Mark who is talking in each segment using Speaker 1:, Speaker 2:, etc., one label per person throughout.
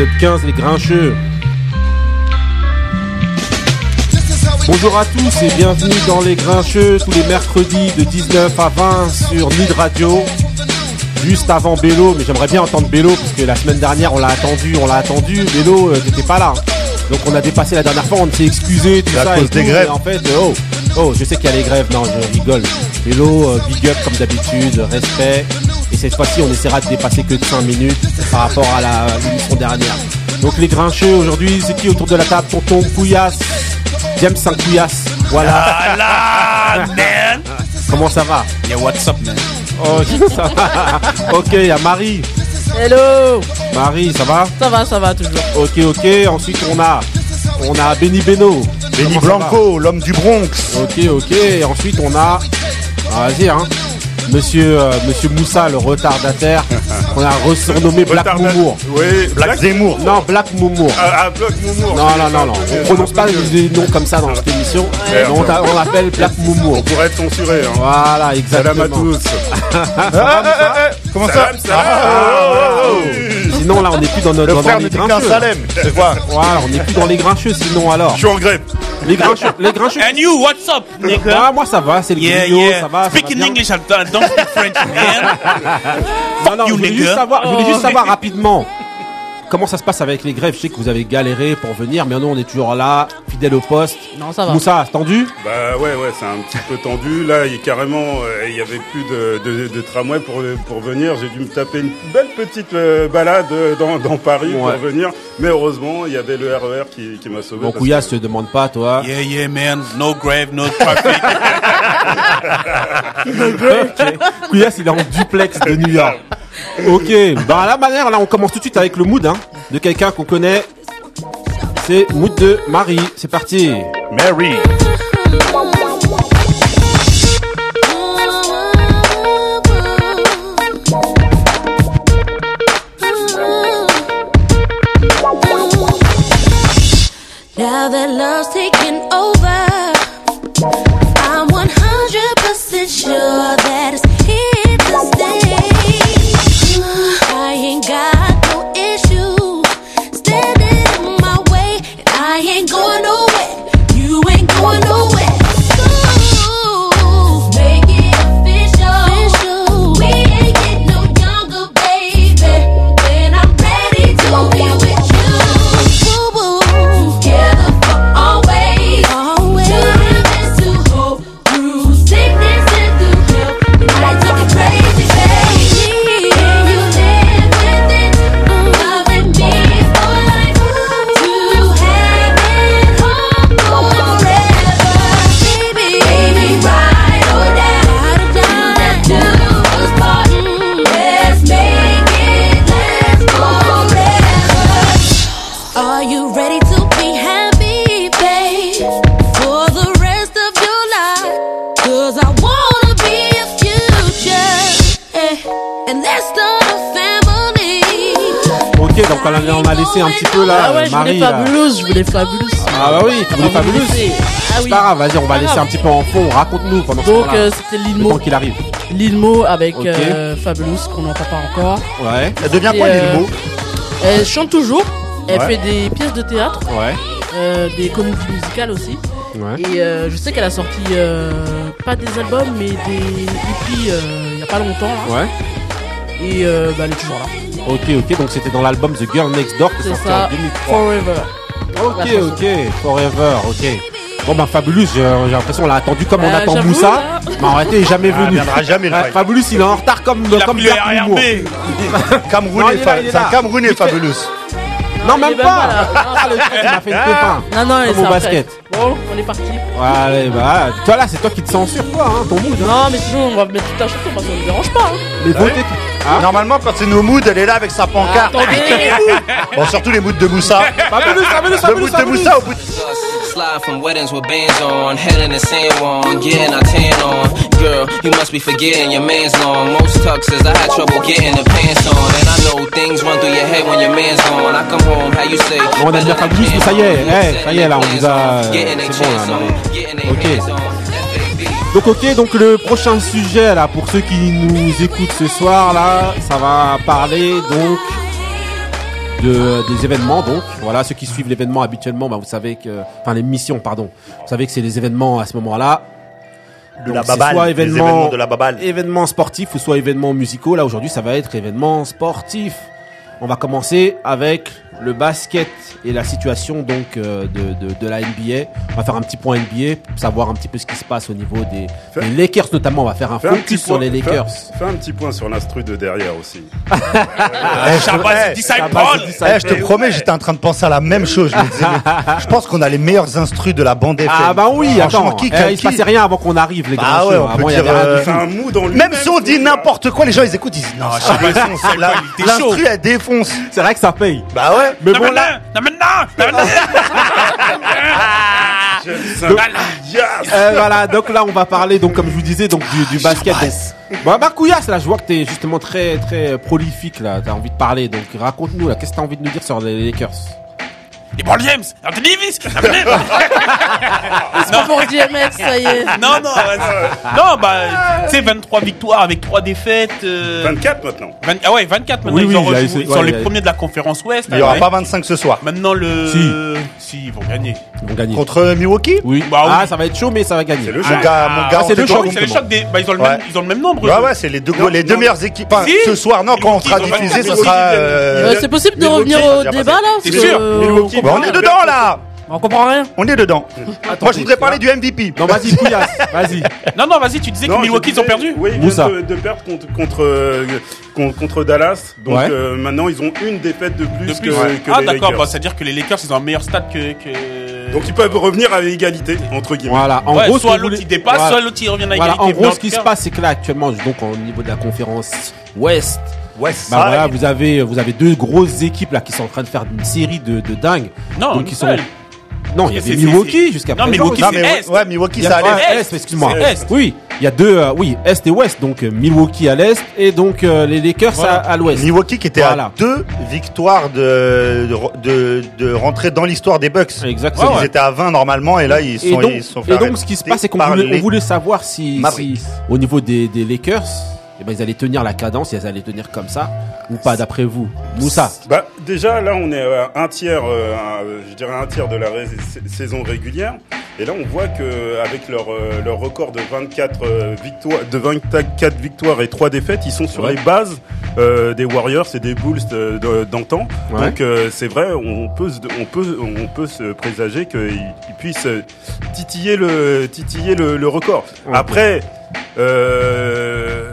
Speaker 1: épisode 15, les grincheux. Bonjour à tous et bienvenue dans les grincheux tous les mercredis de 19 à 20 sur Nid Radio. Juste avant Bélo, mais j'aimerais bien entendre Bélo parce que la semaine dernière on l'a attendu, on l'a attendu, Bélo euh, t'étais pas là. Donc on a dépassé la dernière fois, on s'est excusé, tout
Speaker 2: À
Speaker 1: ça.
Speaker 2: cause
Speaker 1: et
Speaker 2: des grèves.
Speaker 1: en fait, euh, oh, oh, je sais qu'il y a les grèves, non, je rigole. Bélo, euh, big up comme d'habitude, respect. Et cette fois-ci, on essaiera de dépasser que de 5 minutes par rapport à la l'émission dernière. Donc les grincheux aujourd'hui, c'est qui autour de la table? Tonton Couillasse, James Saint Couillasse. Voilà.
Speaker 3: Ah man.
Speaker 1: Comment ça va?
Speaker 3: Yeah, what's up, man?
Speaker 1: Oh, ça va. ok, il y a Marie.
Speaker 4: Hello
Speaker 1: Marie, ça va?
Speaker 4: Ça va, ça va toujours.
Speaker 1: Ok, ok. Ensuite, on a, on a Benny Beno.
Speaker 2: Benny Blanco, l'homme du Bronx.
Speaker 1: Ok, ok. Et ensuite, on a, ah, vas-y, hein. Monsieur, euh, Monsieur Moussa, le retardataire. on a resurnommé Black Moumour.
Speaker 5: Oui,
Speaker 2: Black Zemmour.
Speaker 1: Non, Black Moumour.
Speaker 5: Ah, ah, Black Moumour.
Speaker 1: Non, non, non, non. On prononce pas des noms comme ça dans cette émission.
Speaker 5: Ouais.
Speaker 1: On, t'a- on l'appelle Black Moumour.
Speaker 5: On pourrait être censuré. Hein.
Speaker 1: Voilà,
Speaker 5: Salam à
Speaker 1: exactement.
Speaker 5: tous.
Speaker 2: Ah, ah, ah, ah, Comment ça
Speaker 5: Salam, salam.
Speaker 1: Ah, Sinon, là, on n'est plus dans, notre,
Speaker 2: Le
Speaker 1: dans,
Speaker 2: frère
Speaker 1: les
Speaker 2: qu'un
Speaker 1: grincheux.
Speaker 2: Salem. C'est quoi
Speaker 1: Voilà, on n'est plus dans les grincheux, sinon alors.
Speaker 5: Je suis en grève.
Speaker 1: Les grincheux, les grincheux.
Speaker 3: And you, what's up, nigga?
Speaker 1: Ah, moi ça va, c'est le
Speaker 3: Yeah,
Speaker 1: griot,
Speaker 3: yeah.
Speaker 1: ça va. ça
Speaker 3: Speak
Speaker 1: va
Speaker 3: in
Speaker 1: bien.
Speaker 3: English, I don't speak French, man.
Speaker 1: Non, non,
Speaker 3: you,
Speaker 1: je voulais
Speaker 3: nigga.
Speaker 1: juste savoir, je voulais juste
Speaker 3: Oh.
Speaker 1: savoir rapidement comment ça se passe avec les grèves? Je sais que vous avez galéré pour venir, mais nous on est toujours là, fidèle au poste.
Speaker 4: Non, ça va.
Speaker 1: Moussa, tendu?
Speaker 5: Bah ouais, ouais, c'est un petit peu tendu. Là, il y a carrément, euh, il y avait plus de, de, de tramway pour, pour venir. J'ai dû me taper une belle petite euh, balade euh, dans, dans Paris
Speaker 1: Ouais.
Speaker 5: pour venir. Mais heureusement, il y avait le RER qui, qui m'a sauvé.
Speaker 1: Bon,
Speaker 5: parce
Speaker 1: Couillasse,
Speaker 5: que-
Speaker 1: te demande pas, toi.
Speaker 3: Yeah, yeah, man. No grave, no traffic.
Speaker 1: Ok. Couillasse, il est en duplex de New York. Ok, bah à la manière, là, on commence tout de suite avec le mood hein, de quelqu'un qu'on connaît. C'est mood de Marie. C'est parti.
Speaker 2: Mary.
Speaker 6: Now that love's taking over,
Speaker 1: un petit peu là,
Speaker 4: Ah ouais, je
Speaker 1: Marie.
Speaker 4: voulais fabuleuse, je voulais fabuleuse.
Speaker 1: Ah bah oui, tu voulais
Speaker 4: Ah,
Speaker 1: fabuleuse.
Speaker 4: Ah
Speaker 1: C'est
Speaker 4: oui.
Speaker 1: pas grave, vas-y, on va laisser
Speaker 4: grave.
Speaker 1: un petit peu en fond. Raconte-nous pendant ce
Speaker 4: Donc
Speaker 1: temps-là.
Speaker 4: euh, c'était
Speaker 1: Le
Speaker 4: Lilmo.
Speaker 1: temps qu'il arrive.
Speaker 4: Lilmo avec
Speaker 1: Ok.
Speaker 4: euh, Fabulous qu'on n'entend pas encore.
Speaker 1: Ouais,
Speaker 2: Elle devient
Speaker 4: Et,
Speaker 2: quoi,
Speaker 4: euh,
Speaker 2: Lilmo
Speaker 4: Elle chante toujours. Elle
Speaker 2: Ouais.
Speaker 4: fait des pièces de théâtre,
Speaker 1: ouais,
Speaker 4: euh, des comédies musicales aussi.
Speaker 1: ouais.
Speaker 4: Et euh, je sais qu'elle a sorti euh, pas des albums mais des EP euh, il y a pas longtemps là.
Speaker 1: Ouais.
Speaker 4: Et euh, bah, elle est toujours là.
Speaker 1: Ok, ok, donc c'était dans l'album The Girl Next Door qui est sorti
Speaker 4: ça.
Speaker 1: en 2003.
Speaker 4: Forever.
Speaker 1: Ok, ok, Forever, ok. Bon bah Fabulous, j'ai l'impression on l'a attendu comme on
Speaker 4: Euh,
Speaker 1: attend
Speaker 4: j'avoue,
Speaker 1: Moussa,
Speaker 4: là.
Speaker 1: mais en réalité il est jamais
Speaker 2: Ah,
Speaker 1: venu.
Speaker 2: viendra jamais, le
Speaker 1: Ouais,
Speaker 2: mec.
Speaker 1: Fabulous il est en retard comme
Speaker 3: Il a
Speaker 1: comme
Speaker 3: pris le
Speaker 1: Black Momo.
Speaker 3: RRB.
Speaker 2: Camerounais,
Speaker 1: Non, il est là, il est
Speaker 2: c'est un. Camerounais fabuleux.
Speaker 1: Non
Speaker 4: il est
Speaker 1: même
Speaker 4: même
Speaker 1: pas. Ah le truc il m'a fait le pépin.
Speaker 4: Non non,
Speaker 1: Comme
Speaker 4: c'est
Speaker 1: au
Speaker 4: après.
Speaker 1: basket.
Speaker 4: Bon, on est parti.
Speaker 1: Ouais, allez, bah toi là c'est toi qui te censure quoi, hein, ton mood. Hein.
Speaker 4: Non, mais sinon on va mettre toute la chanson parce que ça ne dérange pas. Hein.
Speaker 1: Mais votez. Ah,
Speaker 2: Normalement, quand c'est nos moods, elle est là avec sa pancarte.
Speaker 4: Attendez.
Speaker 2: Bon, surtout les moods de Moussa.
Speaker 1: Fabulous, Fabulous,
Speaker 2: Le
Speaker 1: Fabulous,
Speaker 2: mood de. Moussa au bout de...
Speaker 7: Slide from weddings with bands on, head in the San Juan, getting our tan on. Girl, you must be forgetting your man's long. Most tuxes, I had trouble getting the pants on. And I know things run through your head when your man's gone. I come home, how you say?
Speaker 1: Bon, on a bien Fabulous, mais ça y est, eh, ça y est, là, on vous a-
Speaker 7: Getting
Speaker 1: c'est bon, là,
Speaker 7: on, their
Speaker 1: Ok. Donc ok, donc le prochain sujet là, pour ceux qui nous écoutent ce soir là, ça va parler donc de, des événements. Donc voilà, ceux qui suivent l'événement habituellement, bah, vous savez que, enfin l'émission, pardon, vous savez que c'est les événements à ce moment-là.
Speaker 2: De
Speaker 1: Donc,
Speaker 2: la
Speaker 1: c'est
Speaker 2: baballe.
Speaker 1: soit
Speaker 2: les
Speaker 1: événement-
Speaker 2: événements de la baballe.
Speaker 1: événements sportifs ou soit événements musicaux. Là aujourd'hui, ça va être événements sportifs. On va commencer avec le basket et la situation donc euh, de, de, de la NBA. On va faire un petit point NBA, pour savoir un petit peu ce qui se passe au niveau des,
Speaker 5: Fais-
Speaker 1: des Lakers notamment. On va faire un
Speaker 5: Fais un petit
Speaker 1: focus sur
Speaker 5: point-
Speaker 1: les Lakers.
Speaker 5: Fais, fais un petit point sur l'instru de derrière aussi.
Speaker 2: Je, te promets, j'étais en train de penser à la même chose. Je me disais, mais je pense qu'on a les meilleurs instrus de la bande FM.
Speaker 1: Ah bah oui, attends,
Speaker 2: qui,
Speaker 1: eh, il
Speaker 2: qui-
Speaker 1: se passait rien avant qu'on arrive les
Speaker 2: Bah
Speaker 1: gars.
Speaker 2: ouais, on peut
Speaker 1: Avant, il
Speaker 2: dire, euh,
Speaker 5: un
Speaker 2: Même si on dit n'importe quoi, les gens ils écoutent, ils disent non,
Speaker 3: il chaud.
Speaker 2: L'instru elle défonce.
Speaker 1: C'est vrai que ça paye.
Speaker 2: Bah ouais.
Speaker 1: Mais bon là, Euh, voilà, donc là on va parler donc comme je vous disais donc du, du basket. Donc, bon, bah Couillasse, là je vois que t'es justement très très prolifique là, t'as envie de parler. Donc raconte-nous là, qu'est-ce que t'as envie de nous dire sur les Lakers?
Speaker 3: LeBron James, Anthony Davis. Non, mais non.
Speaker 4: C'est pas pour DMX, ça y est.
Speaker 3: Non, non, vas-y. non, bah, tu sais, 23 victoires avec 3 défaites. euh,
Speaker 5: 24 maintenant.
Speaker 3: 20 ah ouais, 24 maintenant.
Speaker 1: Oui,
Speaker 3: ils
Speaker 1: oui,
Speaker 3: ont
Speaker 1: il a
Speaker 3: rejoué-
Speaker 1: essayé-
Speaker 3: ils sont
Speaker 1: ouais,
Speaker 3: les
Speaker 1: il a-
Speaker 3: premiers de la conférence Ouest.
Speaker 2: Il y aura
Speaker 3: Ouais.
Speaker 2: pas 25 ce soir.
Speaker 3: Maintenant le.
Speaker 1: Si.
Speaker 3: Si, ils vont gagner.
Speaker 1: Ils vont gagner.
Speaker 2: Contre Milwaukee
Speaker 1: Oui.
Speaker 3: Bah oui.
Speaker 1: Ah, ça va être chaud mais ça va gagner.
Speaker 5: C'est le
Speaker 2: Mon
Speaker 5: choc.
Speaker 2: gars, mon gars,
Speaker 1: Ah,
Speaker 2: on
Speaker 1: c'est le choc,
Speaker 3: c'est les
Speaker 1: justement.
Speaker 3: chocs des. Bah, ils ont le
Speaker 2: Ouais.
Speaker 3: même, ils ont le même nombre.
Speaker 2: Ouais,
Speaker 3: eux.
Speaker 2: ouais, c'est les deux,
Speaker 5: Non,
Speaker 2: les deux
Speaker 5: non,
Speaker 2: meilleures équipes. Enfin,
Speaker 3: Si.
Speaker 2: ce soir, non, quand on sera
Speaker 3: Milwaukee, ils ont
Speaker 2: diffusé, ce
Speaker 3: Milwaukee,
Speaker 2: sera.
Speaker 3: ils
Speaker 2: euh,
Speaker 4: Euh, c'est possible de
Speaker 5: Milwaukee,
Speaker 4: revenir au débat là
Speaker 3: C'est
Speaker 4: parce que,
Speaker 3: sûr,
Speaker 4: euh,
Speaker 5: Milwaukee,
Speaker 4: comprend
Speaker 2: on est dedans là.
Speaker 4: On comprend rien.
Speaker 2: On est dedans. Moi, je voudrais parler du MVP.
Speaker 1: Non, vas-y Couillasse, vas-y.
Speaker 3: Non, non, vas-y, tu disais
Speaker 5: Non,
Speaker 3: que Milwaukee,
Speaker 5: je
Speaker 3: ils ont
Speaker 5: disais-
Speaker 3: perdu.
Speaker 5: Oui, ils
Speaker 1: Moussa.
Speaker 5: viennent de, de perdre contre, contre, euh, con- contre Dallas. Donc
Speaker 1: Ouais.
Speaker 5: euh, maintenant, ils ont une défaite de plus,
Speaker 3: De plus.
Speaker 5: que,
Speaker 3: Ouais.
Speaker 5: que
Speaker 3: Ah,
Speaker 5: les
Speaker 3: d'accord,
Speaker 5: Lakers.
Speaker 3: bah, c'est-à-dire que les Lakers, ils ont un meilleur stade que. que...
Speaker 5: Donc ils peuvent revenir à égalité, entre guillemets.
Speaker 1: Voilà, en
Speaker 3: Ouais,
Speaker 1: gros ce
Speaker 3: soit
Speaker 1: que vous
Speaker 3: l'autre
Speaker 1: voulez-
Speaker 3: il dépasse,
Speaker 1: voilà.
Speaker 3: soit l'autre il revient à
Speaker 1: Voilà,
Speaker 3: égalité.
Speaker 1: en
Speaker 3: Mais
Speaker 1: gros, ce qui
Speaker 3: cas-
Speaker 1: se passe, c'est que là, actuellement, donc au niveau de la conférence Ouest,
Speaker 2: Ouais,
Speaker 1: bah voilà, vous avez, vous avez deux grosses équipes là qui sont en train de faire une série de, de dingues.
Speaker 3: Non,
Speaker 1: donc ils sont.
Speaker 3: seul.
Speaker 1: Non, il y avait Milwaukee jusqu'à
Speaker 3: Non,
Speaker 1: présent.
Speaker 3: Milwaukee,
Speaker 2: Non,
Speaker 3: c'est
Speaker 2: mais
Speaker 3: Est.
Speaker 2: ouais, Milwaukee,
Speaker 1: Il y a-
Speaker 2: ça allait.
Speaker 3: Est.
Speaker 1: Excuse-moi. Oui, il y a deux, euh, oui, Est et Ouest, donc euh, Milwaukee à l'Est et donc euh, les Lakers
Speaker 3: Voilà.
Speaker 1: à, à l'Ouest.
Speaker 2: Milwaukee qui était
Speaker 1: Voilà.
Speaker 2: à deux victoires de, de, de, de rentrer dans l'histoire des Bucks.
Speaker 1: Exactement.
Speaker 2: Ils étaient à 20 normalement et là ils
Speaker 1: Et
Speaker 2: sont,
Speaker 1: donc,
Speaker 2: ils sont fait
Speaker 1: et donc ce qui se passe, c'est qu'on voulait,
Speaker 2: les
Speaker 1: on voulait savoir si, si, au niveau des, des Lakers, eh ben, ils allaient tenir la cadence, ils allaient tenir comme ça ou pas d'après vous, Moussa.
Speaker 5: Bah déjà là on est à un tiers, euh, un- je dirais un tiers de la saison régulière. Et là on voit que avec leur euh, leur record de 24 euh, victoires, de 24 victoires et 3 défaites, ils sont sur
Speaker 1: Ouais.
Speaker 5: les bases euh, des Warriors et des Bulls d'antan.
Speaker 1: Ouais.
Speaker 5: Donc euh, c'est vrai, on peut se, on peut on peut se présager qu'ils ils puissent titiller le titiller le, le record. Après euh,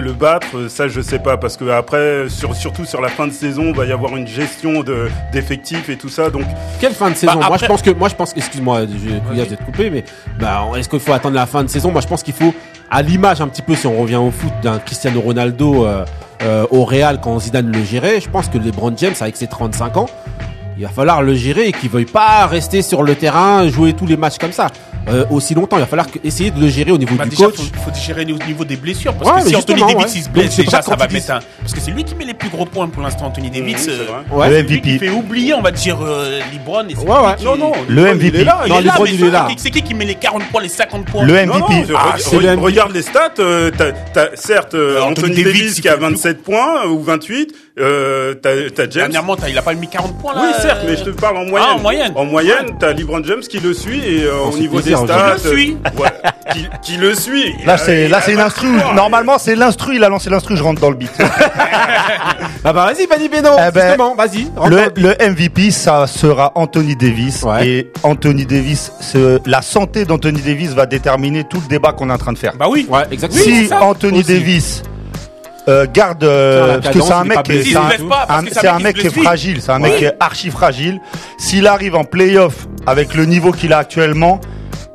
Speaker 5: le battre, ça je sais pas parce que après sur, surtout sur la fin de saison, va y avoir une gestion de d'effectifs et tout ça. Donc
Speaker 1: Quelle fin de saison? Moi,
Speaker 3: après-
Speaker 1: je pense que, moi, je pense, excuse-moi, je d'être coupé, mais bah, est-ce qu'il faut attendre la fin de saison? Moi, je pense qu'il faut, à l'image un petit peu, si on revient au foot, d'un Cristiano Ronaldo euh, euh, au Real quand Zidane le gérait. Je pense que LeBron James, avec ses 35 ans, il va falloir le gérer et qu'il veuille pas rester sur le terrain, jouer tous les matchs comme ça euh, aussi longtemps. Il va falloir essayer de le gérer au niveau
Speaker 3: Bah
Speaker 1: du
Speaker 3: déjà,
Speaker 1: coach.
Speaker 3: faut, faut digérer au niveau des blessures. Parce
Speaker 1: Ouais,
Speaker 3: que si Anthony Davis
Speaker 1: ouais.
Speaker 3: il se blesse,
Speaker 1: Donc,
Speaker 3: déjà, ça va mettre un. Parce que c'est lui qui met les plus gros points pour l'instant, Anthony Davis. euh,
Speaker 5: vrai.
Speaker 1: Ouais.
Speaker 2: Le
Speaker 3: c'est lui qui
Speaker 2: MVP.
Speaker 3: fait oublier, on va dire, euh, LeBron. Et qui-
Speaker 5: non non,
Speaker 2: Le
Speaker 5: LeBron,
Speaker 2: MVP.
Speaker 5: Il est là,
Speaker 3: Il
Speaker 1: Non,
Speaker 3: est là,
Speaker 1: LeBron,
Speaker 3: mais
Speaker 1: il
Speaker 3: c'est
Speaker 1: est là.
Speaker 3: qui- C'est qui qui met les 40 points, les 50 points
Speaker 2: Le MVP.
Speaker 1: Ah, MVP.
Speaker 5: regarde les stats. euh, t'as, t'as- certes, euh, Anthony, Davis, qui a
Speaker 3: il fait
Speaker 5: 27 points ou 28. Euh, t'as, t'as James.
Speaker 3: Dernièrement, t'as- il a pas mis 40 points là.
Speaker 5: Oui, certes,
Speaker 3: euh,
Speaker 5: mais je te parle en moyenne.
Speaker 3: Ah, en moyenne.
Speaker 5: En moyenne, t'as LeBron James qui le suit et euh, au
Speaker 1: c'est
Speaker 5: niveau des stats,
Speaker 3: Qui le suit.
Speaker 5: euh, ouais, qui, qui le suit.
Speaker 2: Là c'est là c'est une
Speaker 5: 23,
Speaker 2: instru.
Speaker 5: il a-
Speaker 2: Normalement c'est l'instru. Il a lancé l'instru. Je rentre dans le beat.
Speaker 1: Ah bah vas-y, Vanny Beno,
Speaker 2: Eh ben,
Speaker 1: justement, vas-y.
Speaker 2: Le, MVP, ça sera Anthony Davis.
Speaker 1: Ouais.
Speaker 2: Et Anthony Davis, ce- la santé d'Anthony Davis va déterminer tout le débat qu'on est en train de faire.
Speaker 3: Bah oui.
Speaker 1: Ouais, exactement.
Speaker 2: si. Anthony
Speaker 1: Aussi.
Speaker 2: Davis euh, garde, euh, parce que c'est un mec, qui- c'est un,
Speaker 3: mec
Speaker 2: est fragile, c'est un mec qui est archi fragile. S'il arrive en playoff avec le niveau qu'il a actuellement,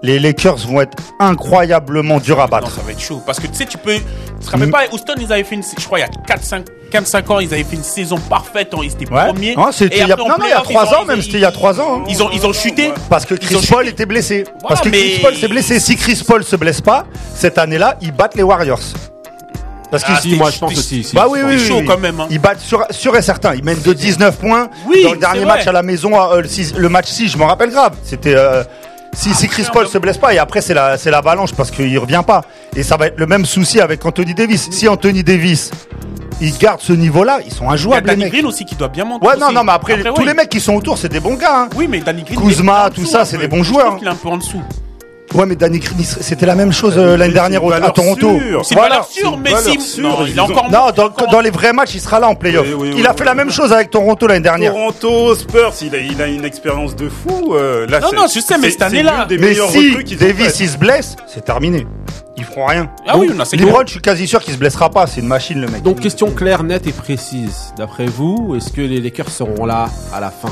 Speaker 2: les Lakers vont être incroyablement durs à
Speaker 3: Non,
Speaker 2: battre.
Speaker 3: ça va être chaud. Parce que tu sais, tu peux. Tu te rappelles pas, Houston, ils avaient fait une. Je crois, il y a 4-5 4-5 ans, ils avaient fait une saison parfaite. Ils étaient
Speaker 2: Ouais.
Speaker 3: premiers.
Speaker 2: Ah,
Speaker 3: Et
Speaker 2: a- non, non, il y a
Speaker 3: playoff,
Speaker 2: trois
Speaker 3: ils ont-
Speaker 2: ans, même, c'était il y a trois ans, hein.
Speaker 3: Ils ont, ils ont chuté.
Speaker 2: Parce que Chris Paul était blessé.
Speaker 3: Voilà,
Speaker 2: Parce que Chris Paul s'est blessé. Si Chris Paul se blesse pas, cette année-là, ils battent les Warriors. Parce
Speaker 3: Ah, t'es-
Speaker 1: moi je pense aussi. si.
Speaker 2: Bah oui, oui, oui,
Speaker 3: chaud quand même, hein.
Speaker 2: Ils battent sur, sûr et certain. Ils mènent de 19 points.
Speaker 3: Oui,
Speaker 2: Dans le dernier match
Speaker 3: vrai.
Speaker 2: à la maison, euh, le, match 6, je m'en rappelle grave. C'était euh, si, si Chris Paul se blesse pas et après c'est la c'est l'avalanche parce qu'il revient pas. Et ça va être le même souci avec Anthony Davis. Si Anthony Davis ils gardent ce niveau-là, ils sont
Speaker 3: Il y a
Speaker 2: injouables les mecs.
Speaker 3: Green aussi qui doit bien monter.
Speaker 2: Ouais, non,
Speaker 3: aussi.
Speaker 2: non, mais après, tous les mecs qui sont autour, c'est des bons gars. hein.
Speaker 3: Oui, mais Danny Green.
Speaker 2: Kuzma,
Speaker 3: il
Speaker 2: tout
Speaker 3: dessous
Speaker 2: ça,
Speaker 3: un
Speaker 2: c'est des bons
Speaker 3: Je
Speaker 2: joueurs.
Speaker 3: qu'il est un peu en dessous.
Speaker 2: Ouais, mais Danny Green, c'était la même chose euh, l'année dernière au- à Toronto.
Speaker 3: C'est
Speaker 2: Voilà.
Speaker 5: une
Speaker 3: mais si. Non, il
Speaker 5: ont-
Speaker 3: encore.
Speaker 2: Non, dans,
Speaker 3: encore-
Speaker 2: dans les vrais matchs, il sera là en playoff.
Speaker 5: Oui, oui, oui,
Speaker 2: il a
Speaker 5: oui,
Speaker 2: fait la
Speaker 5: oui.
Speaker 2: même chose avec Toronto l'année dernière.
Speaker 5: Toronto, Spurs, il a, il a une expérience de fou. euh, là,
Speaker 3: Non, non, je sais, mais cette année-là-
Speaker 5: c'est l'une des
Speaker 2: Mais
Speaker 5: meilleures
Speaker 2: si
Speaker 5: recrues qu'ils ont
Speaker 2: Davis il se blesse, c'est terminé. Ils feront rien.
Speaker 3: Ah oui, non, c'est
Speaker 2: LeBron, je suis quasi sûr qu'il se blessera pas. C'est une machine, le mec.
Speaker 1: Donc question claire, nette et précise. D'après vous, est-ce que les Lakers seront là à la fin?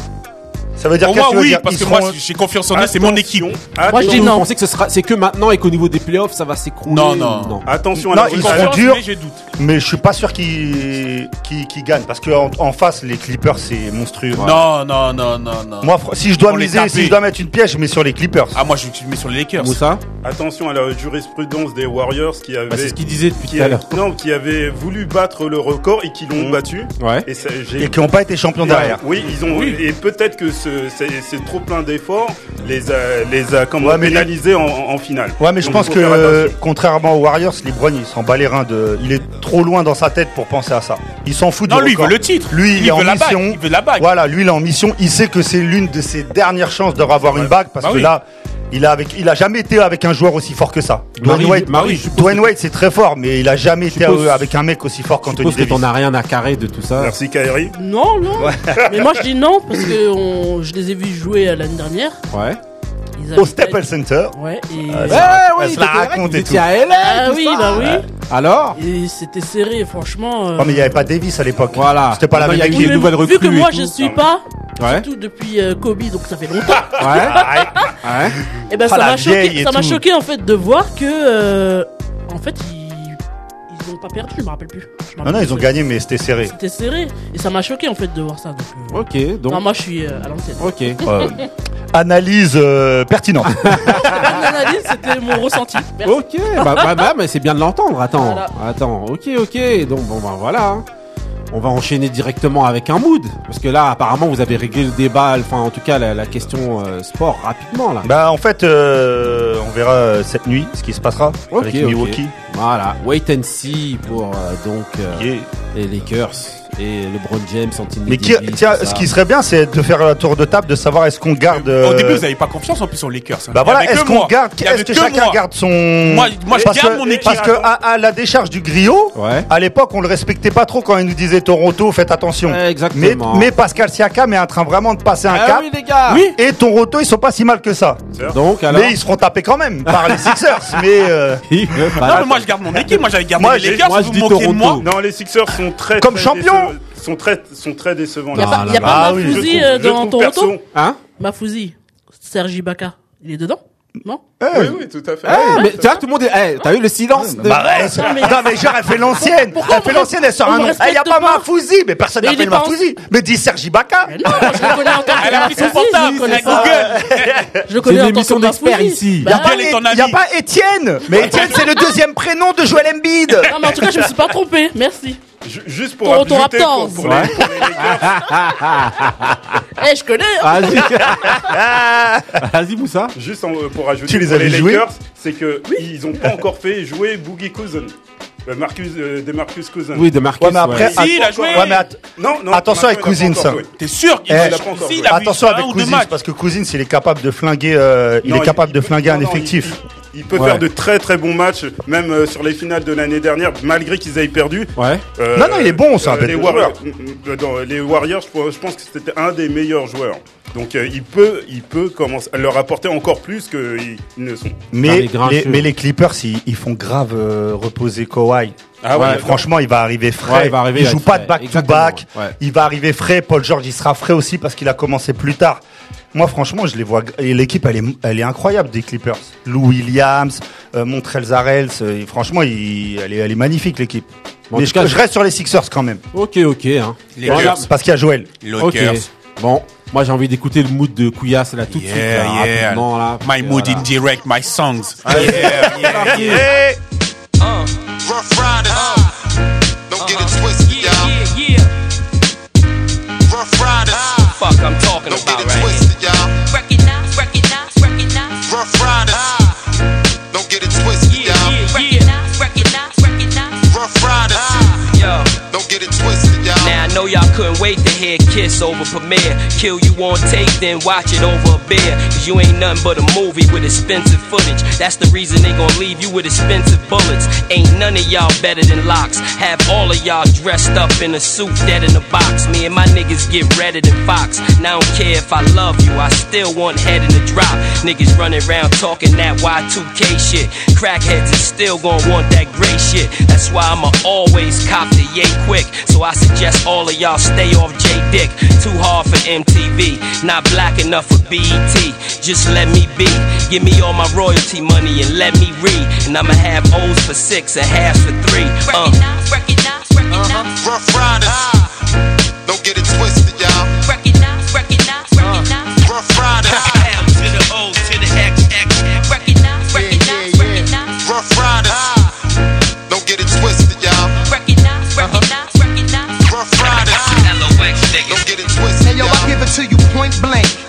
Speaker 2: Ça veut dire
Speaker 3: Pour moi,
Speaker 2: que
Speaker 3: oui,
Speaker 2: dire
Speaker 3: parce
Speaker 2: Ils
Speaker 3: que moi, j'ai confiance en eux, c'est mon équipe.
Speaker 4: Moi, je
Speaker 5: Attention,
Speaker 4: dis
Speaker 1: Vous
Speaker 4: non.
Speaker 1: pensez que ce sera, c'est que maintenant et qu'au niveau des playoffs, ça va s'écrouler
Speaker 3: Non, non.
Speaker 5: attention à
Speaker 2: Non,
Speaker 5: la
Speaker 2: ils
Speaker 5: recrue.
Speaker 2: seront durs.
Speaker 3: mais j'ai doute.
Speaker 2: Mais je suis pas sûr qu'ils qu'ils qu'ils gagnent parce qu'en en face, les Clippers, c'est monstrueux.
Speaker 3: Non, non, non, non, non.
Speaker 2: Moi, si je dois
Speaker 3: Ils
Speaker 2: miser, si je dois mettre une pièce, je mets sur les Clippers.
Speaker 3: Ah, moi, je mets sur les Lakers.
Speaker 1: Moussa
Speaker 5: Attention à la jurisprudence des Warriors qui avaient,
Speaker 1: Bah, C'est ce qu'il disait depuis tout à l'heure.
Speaker 5: non, qui avaient voulu battre le record et qui l'ont
Speaker 2: Mhm.
Speaker 5: battu.
Speaker 1: Ouais.
Speaker 5: Et ça-
Speaker 2: qui n'ont pas été champions derrière.
Speaker 5: Oui, ils ont et peut-être que ce, c'est, trop plein d'efforts les a les a comment
Speaker 2: Ouais, mais
Speaker 5: pénalisés en, en finale.
Speaker 2: Ouais, mais je pense que euh, contrairement aux Warriors, LeBron, il s'en bat les reins de. Il est trop loin dans sa tête pour penser à ça. Il s'en fout
Speaker 3: Non,
Speaker 2: du
Speaker 3: lui, il veut le titre.
Speaker 2: Lui, il
Speaker 3: il
Speaker 2: est en
Speaker 3: bague.
Speaker 2: mission.
Speaker 3: Il veut la bague.
Speaker 2: Voilà, lui, il est en mission. Il sait que c'est l'une de ses dernières chances de revoir une bague parce
Speaker 3: Bah
Speaker 2: que
Speaker 3: oui.
Speaker 2: là, il a avec, il a jamais été avec un joueur aussi fort que ça. Dwayne Wade,
Speaker 1: je
Speaker 2: Dwayne c'est très fort, mais il a jamais été avec un mec aussi fort
Speaker 1: Je
Speaker 2: qu'Anthony
Speaker 1: que
Speaker 2: Davis.
Speaker 1: t'en as rien à carrer de tout ça.
Speaker 5: Merci Kyrie.
Speaker 4: Non, non. Mais moi, je dis non parce que on- je les ai vus jouer l'année dernière.
Speaker 1: Ouais.
Speaker 4: Ils
Speaker 2: Au Staples Center.
Speaker 4: Ouais, et.
Speaker 2: Ah, ça-
Speaker 1: ouais,
Speaker 2: raconte
Speaker 1: vous étiez
Speaker 2: tout.
Speaker 1: à LA,
Speaker 4: Ah
Speaker 1: tout
Speaker 4: oui,
Speaker 1: ça.
Speaker 4: bah oui.
Speaker 1: Alors
Speaker 4: Et c'était serré, franchement. euh,
Speaker 2: Oh, mais il n'y avait pas Davis à l'époque.
Speaker 1: Voilà.
Speaker 2: C'était pas la
Speaker 1: Maintenant,
Speaker 2: même
Speaker 1: il y a
Speaker 2: équipe.
Speaker 4: vu que moi
Speaker 1: tout.
Speaker 4: je suis pas,
Speaker 1: Ouais.
Speaker 4: surtout depuis euh, Kobe, donc ça fait longtemps.
Speaker 1: Ouais. Ouais.
Speaker 4: Et ben
Speaker 2: Ah,
Speaker 4: ça m'a choqué, ça choqué en fait de voir que euh, en fait ils ils ont pas perdu, je me rappelle plus. Je
Speaker 2: Non, non, ils ont gagné, mais c'était serré.
Speaker 4: C'était serré et ça m'a choqué en fait de voir ça. Donc, euh,
Speaker 1: Ok, donc.
Speaker 4: non, moi je suis euh, à l'ancienne.
Speaker 1: Ok.
Speaker 2: Euh, analyse euh, pertinente.
Speaker 4: L'analyse, c'était mon ressenti. Merci.
Speaker 1: Ok, bah, bah, bah, mais c'est bien de l'entendre. Attends,
Speaker 4: Voilà.
Speaker 1: attends. Ok, ok. Donc bon, bah voilà. hein. On va enchaîner directement avec un mood, parce que là, apparemment, vous avez réglé le débat, enfin, en tout cas, la, la question euh, sport rapidement là.
Speaker 2: Bah en fait, euh, on verra euh, cette nuit ce qui se passera avec. Milwaukee.
Speaker 1: Voilà, wait and see pour euh, donc euh,
Speaker 2: Yeah.
Speaker 1: les Lakers et LeBron James, Anthony
Speaker 2: Mais qui,
Speaker 1: Davis,
Speaker 2: tiens, ce qui serait bien, c'est de faire un tour de table, de savoir est-ce qu'on garde.
Speaker 3: Au
Speaker 2: euh,
Speaker 3: début, vous n'avez pas confiance en plus aux Lakers. hein.
Speaker 2: Bah voilà, est-ce
Speaker 3: que
Speaker 2: qu'on garde, est-ce que,
Speaker 3: que
Speaker 2: chacun
Speaker 3: moi.
Speaker 2: garde son.
Speaker 3: Moi- moi, je
Speaker 2: parce
Speaker 3: garde
Speaker 2: que,
Speaker 3: mon équipe.
Speaker 2: Parce que à, à la décharge du griot,
Speaker 1: Ouais.
Speaker 2: à l'époque, on le respectait pas trop quand il nous disait Toronto, faites attention.
Speaker 1: Ouais, exactement.
Speaker 2: mais Pascal Siakam est en train vraiment de passer un
Speaker 1: Ah
Speaker 2: cap.
Speaker 1: oui, les gars.
Speaker 3: Oui.
Speaker 2: Et Toronto, ils sont pas si mal que ça.
Speaker 1: Donc alors.
Speaker 2: Mais ils seront tapés quand même par les Sixers. mais euh,
Speaker 3: Non, mais moi, je garde mon équipe. Moi, j'avais gardé les Lakers.
Speaker 1: moi,
Speaker 3: vous
Speaker 1: je
Speaker 3: vous
Speaker 1: dis
Speaker 3: moquez de
Speaker 1: Toronto.
Speaker 3: moi.
Speaker 5: Non, les Sixers sont très
Speaker 2: Comme champion.
Speaker 5: Sont très sont très décevants.
Speaker 4: Il y a
Speaker 5: là.
Speaker 4: pas, y a pas.
Speaker 2: Ah
Speaker 5: Je
Speaker 4: Mafouzi euh, dans Toronto
Speaker 5: perso-
Speaker 1: Hein?
Speaker 4: Mafouzi, Sergi Baka, il est dedans? Non?
Speaker 5: Oui, oui, tout à fait.
Speaker 1: Eh, mais tu vois, tout le monde est. eh, T'as eu le silence de-
Speaker 2: bah, elle,
Speaker 4: Non, mais-
Speaker 2: non, mais genre, elle fait l'ancienne.
Speaker 4: Pourquoi
Speaker 2: Elle fait l'ancienne, elle sort un nom. Eh, y a pas
Speaker 4: pas
Speaker 2: Mafouzi, mais personne
Speaker 4: Mais
Speaker 2: n'a
Speaker 4: il
Speaker 2: fait
Speaker 4: est pas en-
Speaker 2: Mafouzi. Mais dis Sergi Baka.
Speaker 4: Mais non, je le connais en tant que
Speaker 3: Elle a pris son portable,
Speaker 4: connais.
Speaker 3: Google.
Speaker 4: Je connais
Speaker 1: C'est
Speaker 4: en
Speaker 1: une
Speaker 4: tant que
Speaker 1: d'experts ici.
Speaker 4: Bah,
Speaker 2: Y a pas,
Speaker 3: ton
Speaker 2: Étienne. Mais Étienne, c'est le deuxième prénom de Joel Embiid.
Speaker 4: Non, mais en tout cas, je me suis pas trompé. Merci.
Speaker 5: Ju- Juste pour ajouter
Speaker 4: Raptors.
Speaker 5: pour, pour les, pour les Lakers,
Speaker 4: Eh, je connais. hein.
Speaker 1: Vas-y. Vas-y, Moussa.
Speaker 5: juste en- euh, pour ajouter
Speaker 2: Tu les avais
Speaker 5: les
Speaker 2: joués
Speaker 5: Lakers, c'est que ils ont pas encore fait jouer Boogie Cousin. Euh, Marcus, euh, Demarcus Cousins.
Speaker 1: Oui, de Marcus.
Speaker 2: Ouais, mais après,
Speaker 1: ouais.
Speaker 3: Si, il a joué.
Speaker 2: Ouais, mais att-
Speaker 5: Non, non.
Speaker 2: Attention avec Cousins,
Speaker 5: joué.
Speaker 3: T'es sûr qu'il
Speaker 2: Eh,
Speaker 3: a
Speaker 5: il a pas encore
Speaker 3: si,
Speaker 5: joué.
Speaker 2: attention avec Cousins parce que Cousins, il est capable de flinguer. euh, il
Speaker 5: Non,
Speaker 2: est capable de flinguer un
Speaker 5: non,
Speaker 2: effectif.
Speaker 5: Il, il- il peut
Speaker 1: Ouais.
Speaker 5: faire de très très bons matchs, même euh, sur les finales de l'année dernière, malgré qu'ils aient perdu.
Speaker 1: Ouais.
Speaker 5: Euh,
Speaker 2: Non, non, il est bon, c'est un bête
Speaker 5: les
Speaker 2: de
Speaker 5: Warriors, euh, dans les Warriors, je pense- je pense que c'était un des meilleurs joueurs. Donc euh, il peut, il peut commencer à leur apporter encore plus qu'ils ne sont.
Speaker 2: Mais
Speaker 1: les
Speaker 2: les, mais les Clippers, ils, ils font grave euh, reposer Kawhi.
Speaker 5: Ah
Speaker 2: Ouais,
Speaker 5: ouais,
Speaker 2: franchement, il va arriver frais.
Speaker 1: Ouais, il va arriver
Speaker 2: il joue pas
Speaker 1: frais.
Speaker 2: de back to
Speaker 1: Exactement,
Speaker 2: back.
Speaker 1: ouais.
Speaker 2: Il va arriver frais. Paul George, il sera frais aussi parce qu'il a commencé plus tard. Moi, franchement, je les vois. Et l'équipe, elle est, elle est incroyable des Clippers. Lou Williams, euh, Montrell Zarels. euh, franchement, il- elle, est, elle est magnifique l'équipe.
Speaker 1: Bon,
Speaker 2: Mais je,
Speaker 1: cas,
Speaker 2: je reste sur les Sixers quand même.
Speaker 1: Ok, ok. Hein.
Speaker 3: Les
Speaker 1: Voilà.
Speaker 2: Parce qu'il y a Joël.
Speaker 1: Ok.
Speaker 3: Lakers.
Speaker 1: Bon, moi j'ai envie d'écouter le mood de Couillasse là tout de suite.
Speaker 3: Yeah,
Speaker 1: là,
Speaker 3: yeah.
Speaker 1: là,
Speaker 3: My mood
Speaker 1: voilà.
Speaker 3: in direct, my songs. Yeah,
Speaker 7: talking about.
Speaker 8: Know y'all couldn't wait to hear Kiss over premiere. Kill you on tape, then watch it over a beer. Cause you ain't nothing but a movie with expensive footage. That's the reason they gon' leave you with expensive bullets. Ain't none of y'all better than locks. Have all of y'all dressed up in a suit, dead in a box. Me and my niggas get redder than Fox. Now I don't care if I love you, I still want head in the drop. Niggas running around talking that Y2K shit. Crackheads is still gon' want that gray shit. That's why I'ma always cop the yay quick. So I suggest all of y'all stay off J Dick. Too hard for MTV, not black enough for BET. Just let me be. Give me all my royalty money and let me read. And I'ma have O's for six and halves for three. Uh.
Speaker 9: Rough Riders.
Speaker 10: Blank.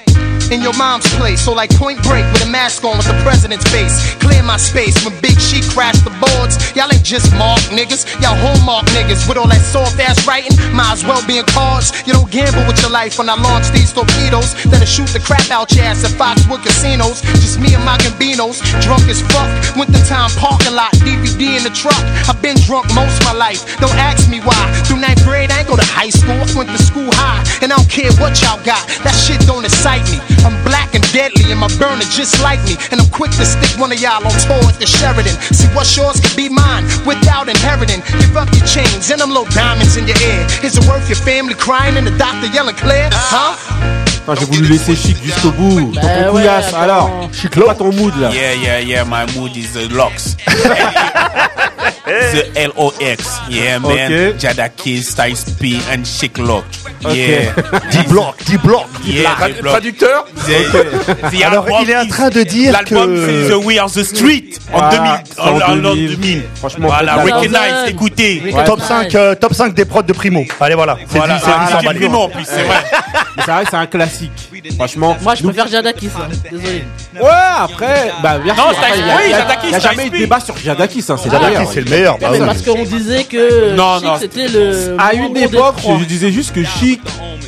Speaker 10: In your mom's place, so like point break with a mask on with the president's face. Clear my space when Big She crashed the boards. Y'all ain't just mark niggas, y'all hallmark niggas with all that soft ass writing. Might as well be in cards. You don't gamble with your life when I launch these torpedoes. That'll shoot the crap out your ass at Foxwood casinos. Just me and my Gambinos, drunk as fuck. Went the time parking lot, DVD in the truck. I've been drunk most my life. Don't ask me why. Through ninth grade, I ain't go to high school. I went to school high, and I don't care what y'all got. That shit don't excite me. I'm black and deadly, and my burner just like me. And I'm quick to stick one of y'all on tour at the Sheridan. See what's yours could be mine without inheriting. Give up your chains and them little diamonds in your ear. Is it worth your family crying and the doctor yelling clear? Huh?
Speaker 1: Enfin, j'ai voulu laisser chic jusqu'au bout.
Speaker 4: Bah
Speaker 1: Tonton
Speaker 4: ouais,
Speaker 1: Couillasse,
Speaker 4: attends.
Speaker 1: alors, chic pas ton mood là.
Speaker 3: Yeah, yeah, yeah. My mood is uh, locks. the L O X. Yeah, man.
Speaker 1: Okay.
Speaker 3: Jada Kiss, Styles P, and Chic Lock. Yeah.
Speaker 2: D-Block, D-Block.
Speaker 3: yeah. The.
Speaker 5: Traducteur
Speaker 3: The- the
Speaker 2: Alors, il est en train de dire
Speaker 3: L'album,
Speaker 2: que-
Speaker 3: c'est The We Are the Street en
Speaker 1: Voilà,
Speaker 3: 2000.
Speaker 1: c'est
Speaker 3: En,
Speaker 1: en
Speaker 3: en l'an
Speaker 1: 2000.
Speaker 3: 2000.
Speaker 1: Franchement,
Speaker 3: voilà, Recognize, écoutez.
Speaker 4: Ouais.
Speaker 2: Top 5, euh, top 5 des prods de Primo. Allez, voilà. C'est
Speaker 3: Voilà, ah, Primo en plus, c'est vrai.
Speaker 1: C'est vrai que c'est un classique. Franchement.
Speaker 4: Moi, je
Speaker 1: nous-
Speaker 4: préfère Jadakis. Hein. Désolé.
Speaker 1: Ouais, après, bah, bien
Speaker 3: Non,
Speaker 1: sûr.
Speaker 3: Styles-
Speaker 1: après, il y a-
Speaker 3: oui,
Speaker 1: il y a-
Speaker 3: Jadakis,
Speaker 1: Il n'y a
Speaker 3: Styles
Speaker 1: jamais eu de
Speaker 3: P.
Speaker 1: débat sur Jadakis, hein, c'est
Speaker 2: Jadakis,
Speaker 1: d'ailleurs.
Speaker 2: c'est le meilleur. bah
Speaker 4: mais parce qu'on disait que
Speaker 3: Non,
Speaker 4: Chic,
Speaker 3: non.
Speaker 4: c'était le.
Speaker 1: À une
Speaker 4: gros des
Speaker 1: époque,
Speaker 4: trois.
Speaker 1: je disais juste que Chic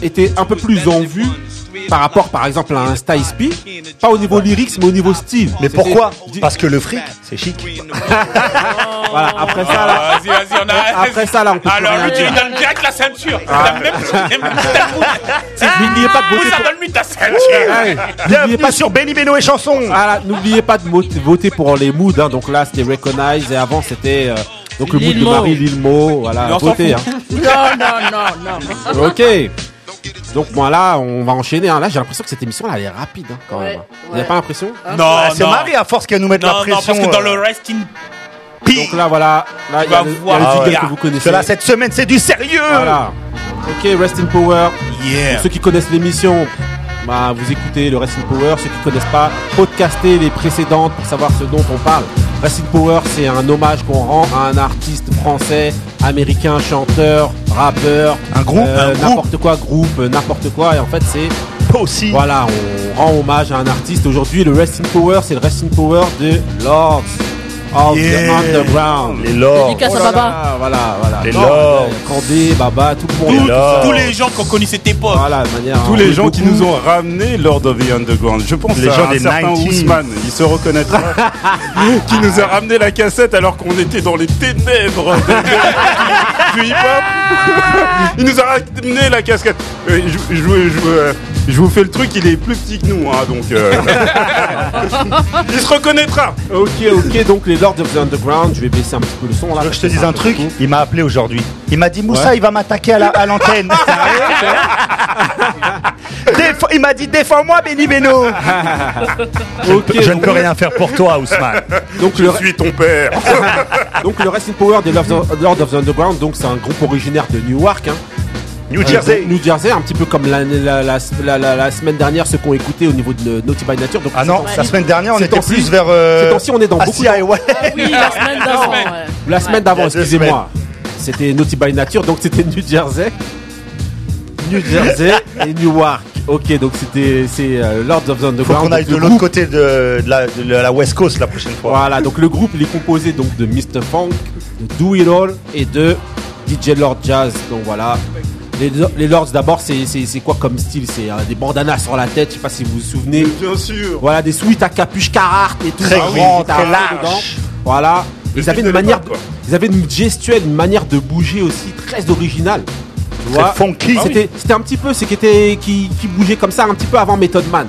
Speaker 1: était un peu plus en vue par rapport, par exemple, à un Styles P. Pas au niveau lyrics, mais au niveau style.
Speaker 2: Mais pourquoi Parce que le fric, c'est chic.
Speaker 1: Voilà, après ça, là.
Speaker 3: Ah, Vas-y, vas-y, on a.
Speaker 1: Après ça, là, on peut
Speaker 3: Alors,
Speaker 1: rien
Speaker 3: lui,
Speaker 1: dire.
Speaker 3: lui donnes direct la ceinture.
Speaker 1: Ah.
Speaker 3: Il a même même-
Speaker 1: N'oubliez pas de voter pour.
Speaker 3: donne-lui ta ceinture.
Speaker 1: N'oubliez pas
Speaker 2: sur Benny Beno et chanson.
Speaker 1: Voilà, n'oubliez pas de voter pour les moods. hein. Donc là, c'était Recognize et avant, c'était euh, donc le mood de. Marie Lil Mo. Voilà,
Speaker 3: fout.
Speaker 1: Hein.
Speaker 4: Non, non, non, non.
Speaker 1: ok. Donc moi là, on va enchaîner. hein. Là, j'ai l'impression que cette émission là, elle est rapide hein, quand
Speaker 4: Ouais,
Speaker 1: même. Vous n'avez pas l'impression
Speaker 3: Non,
Speaker 2: Ah, c'est
Speaker 3: non.
Speaker 2: Marie à force qu'elle nous mette
Speaker 3: Non,
Speaker 2: la
Speaker 3: non,
Speaker 2: pression.
Speaker 3: parce que dans
Speaker 2: euh,
Speaker 3: le resting
Speaker 1: Donc là, voilà. Là, il y a
Speaker 3: va
Speaker 1: le, il y a
Speaker 3: voir.
Speaker 1: le
Speaker 2: Ah
Speaker 1: que vous connaissez.
Speaker 2: Là, cette semaine, c'est du sérieux.
Speaker 1: Voilà. Ok, Rest in Power.
Speaker 3: Yeah.
Speaker 1: Pour ceux qui connaissent l'émission, bah, vous écoutez le Rest in Power. Ceux qui connaissent pas, podcastez les précédentes pour savoir ce dont on parle. In Power, c'est un hommage qu'on rend à un artiste français, américain, chanteur, rappeur,
Speaker 2: Un groupe,
Speaker 1: euh, n'importe quoi, groupe, euh, n'importe quoi. Et en fait, c'est
Speaker 2: Aussi.
Speaker 1: voilà, on rend hommage à un artiste. Aujourd'hui, le in Power, c'est le in Power de Lords of
Speaker 2: Yeah.
Speaker 1: the Underground.
Speaker 2: Les lords.
Speaker 4: Dédicace
Speaker 1: Oh
Speaker 4: à Baba.
Speaker 1: Voilà, voilà.
Speaker 2: Les Lords.
Speaker 1: euh, Candé, Baba, tout le monde.
Speaker 3: Tous, tous les gens qui ont connu cette époque.
Speaker 1: Voilà, de manière.
Speaker 5: Tous
Speaker 1: on
Speaker 5: les gens qui nous ont ramené Lord of the Underground. Je pense
Speaker 2: Les
Speaker 5: à
Speaker 2: gens
Speaker 5: un
Speaker 2: des
Speaker 5: certain
Speaker 2: 90s.
Speaker 5: Ousmane, il se reconnaîtra, qui nous a ramené la cassette alors qu'on était dans les ténèbres du hip-hop. Il nous a ramené la casquette. Euh, Je, je, je- je- vous fais le truc, il est plus petit que nous, hein, donc euh, il se reconnaîtra.
Speaker 1: Ok, ok, donc les Lords of the Underground, je vais baisser un petit peu le son là.
Speaker 2: Je te
Speaker 1: c'est
Speaker 2: un truc Il m'a appelé aujourd'hui. Il m'a dit Moussa,
Speaker 1: Ouais.
Speaker 2: il va m'attaquer à la- à l'antenne. Défends- il m'a dit défends-moi Benny Beno.
Speaker 1: Ok,
Speaker 2: Je ne
Speaker 1: donc,
Speaker 2: peux rien faire pour toi, Ousmane.
Speaker 1: donc
Speaker 5: Je
Speaker 1: le,
Speaker 5: suis ton père.
Speaker 1: donc le Rest in Power des Lords of, Lords of the Underground, donc c'est un groupe originaire de Newark, hein.
Speaker 2: New
Speaker 1: Euh,
Speaker 2: Jersey.
Speaker 1: New Jersey, un petit peu comme la, la, la, la- la- la semaine dernière, ceux qui ont écouté au niveau de Naughty by Nature. Donc
Speaker 2: Ah non, la semaine dernière, on était plus vers. euh,
Speaker 1: temps-ci, on est dans beaucoup
Speaker 2: Wallet.
Speaker 4: Oui, la semaine d'avant. ouais.
Speaker 1: La semaine d'avant, excusez-moi. C'était Naughty by Nature, donc c'était New Jersey. New Jersey et Newark. Ok, donc c'était c'est euh, Lords of the
Speaker 2: Faut
Speaker 1: Underground.
Speaker 2: qu'on aille de l'autre côté de, de la, de la West Coast la prochaine fois.
Speaker 1: Voilà, donc le groupe il est composé donc de Mr. Funk, de Do It All et de DJ Lord Jazz. Donc voilà. Les, les Lords, d'abord, c'est c'est- c'est quoi comme style? C'est euh, des bandanas sur la tête, je sais pas si vous vous souvenez.
Speaker 5: Bien sûr.
Speaker 1: Voilà, des suites à capuche Carhartt et tout.
Speaker 2: Très grand, très
Speaker 1: un
Speaker 2: large.
Speaker 1: dedans. Voilà. Ils avaient une manière, ils avaient une gestuelle, une manière de bouger aussi très originale. Tu vois?
Speaker 2: Très funky.
Speaker 1: C'était, c'était un petit peu, c'est qui était, qui, qui bougeait comme ça un petit peu avant Method Man.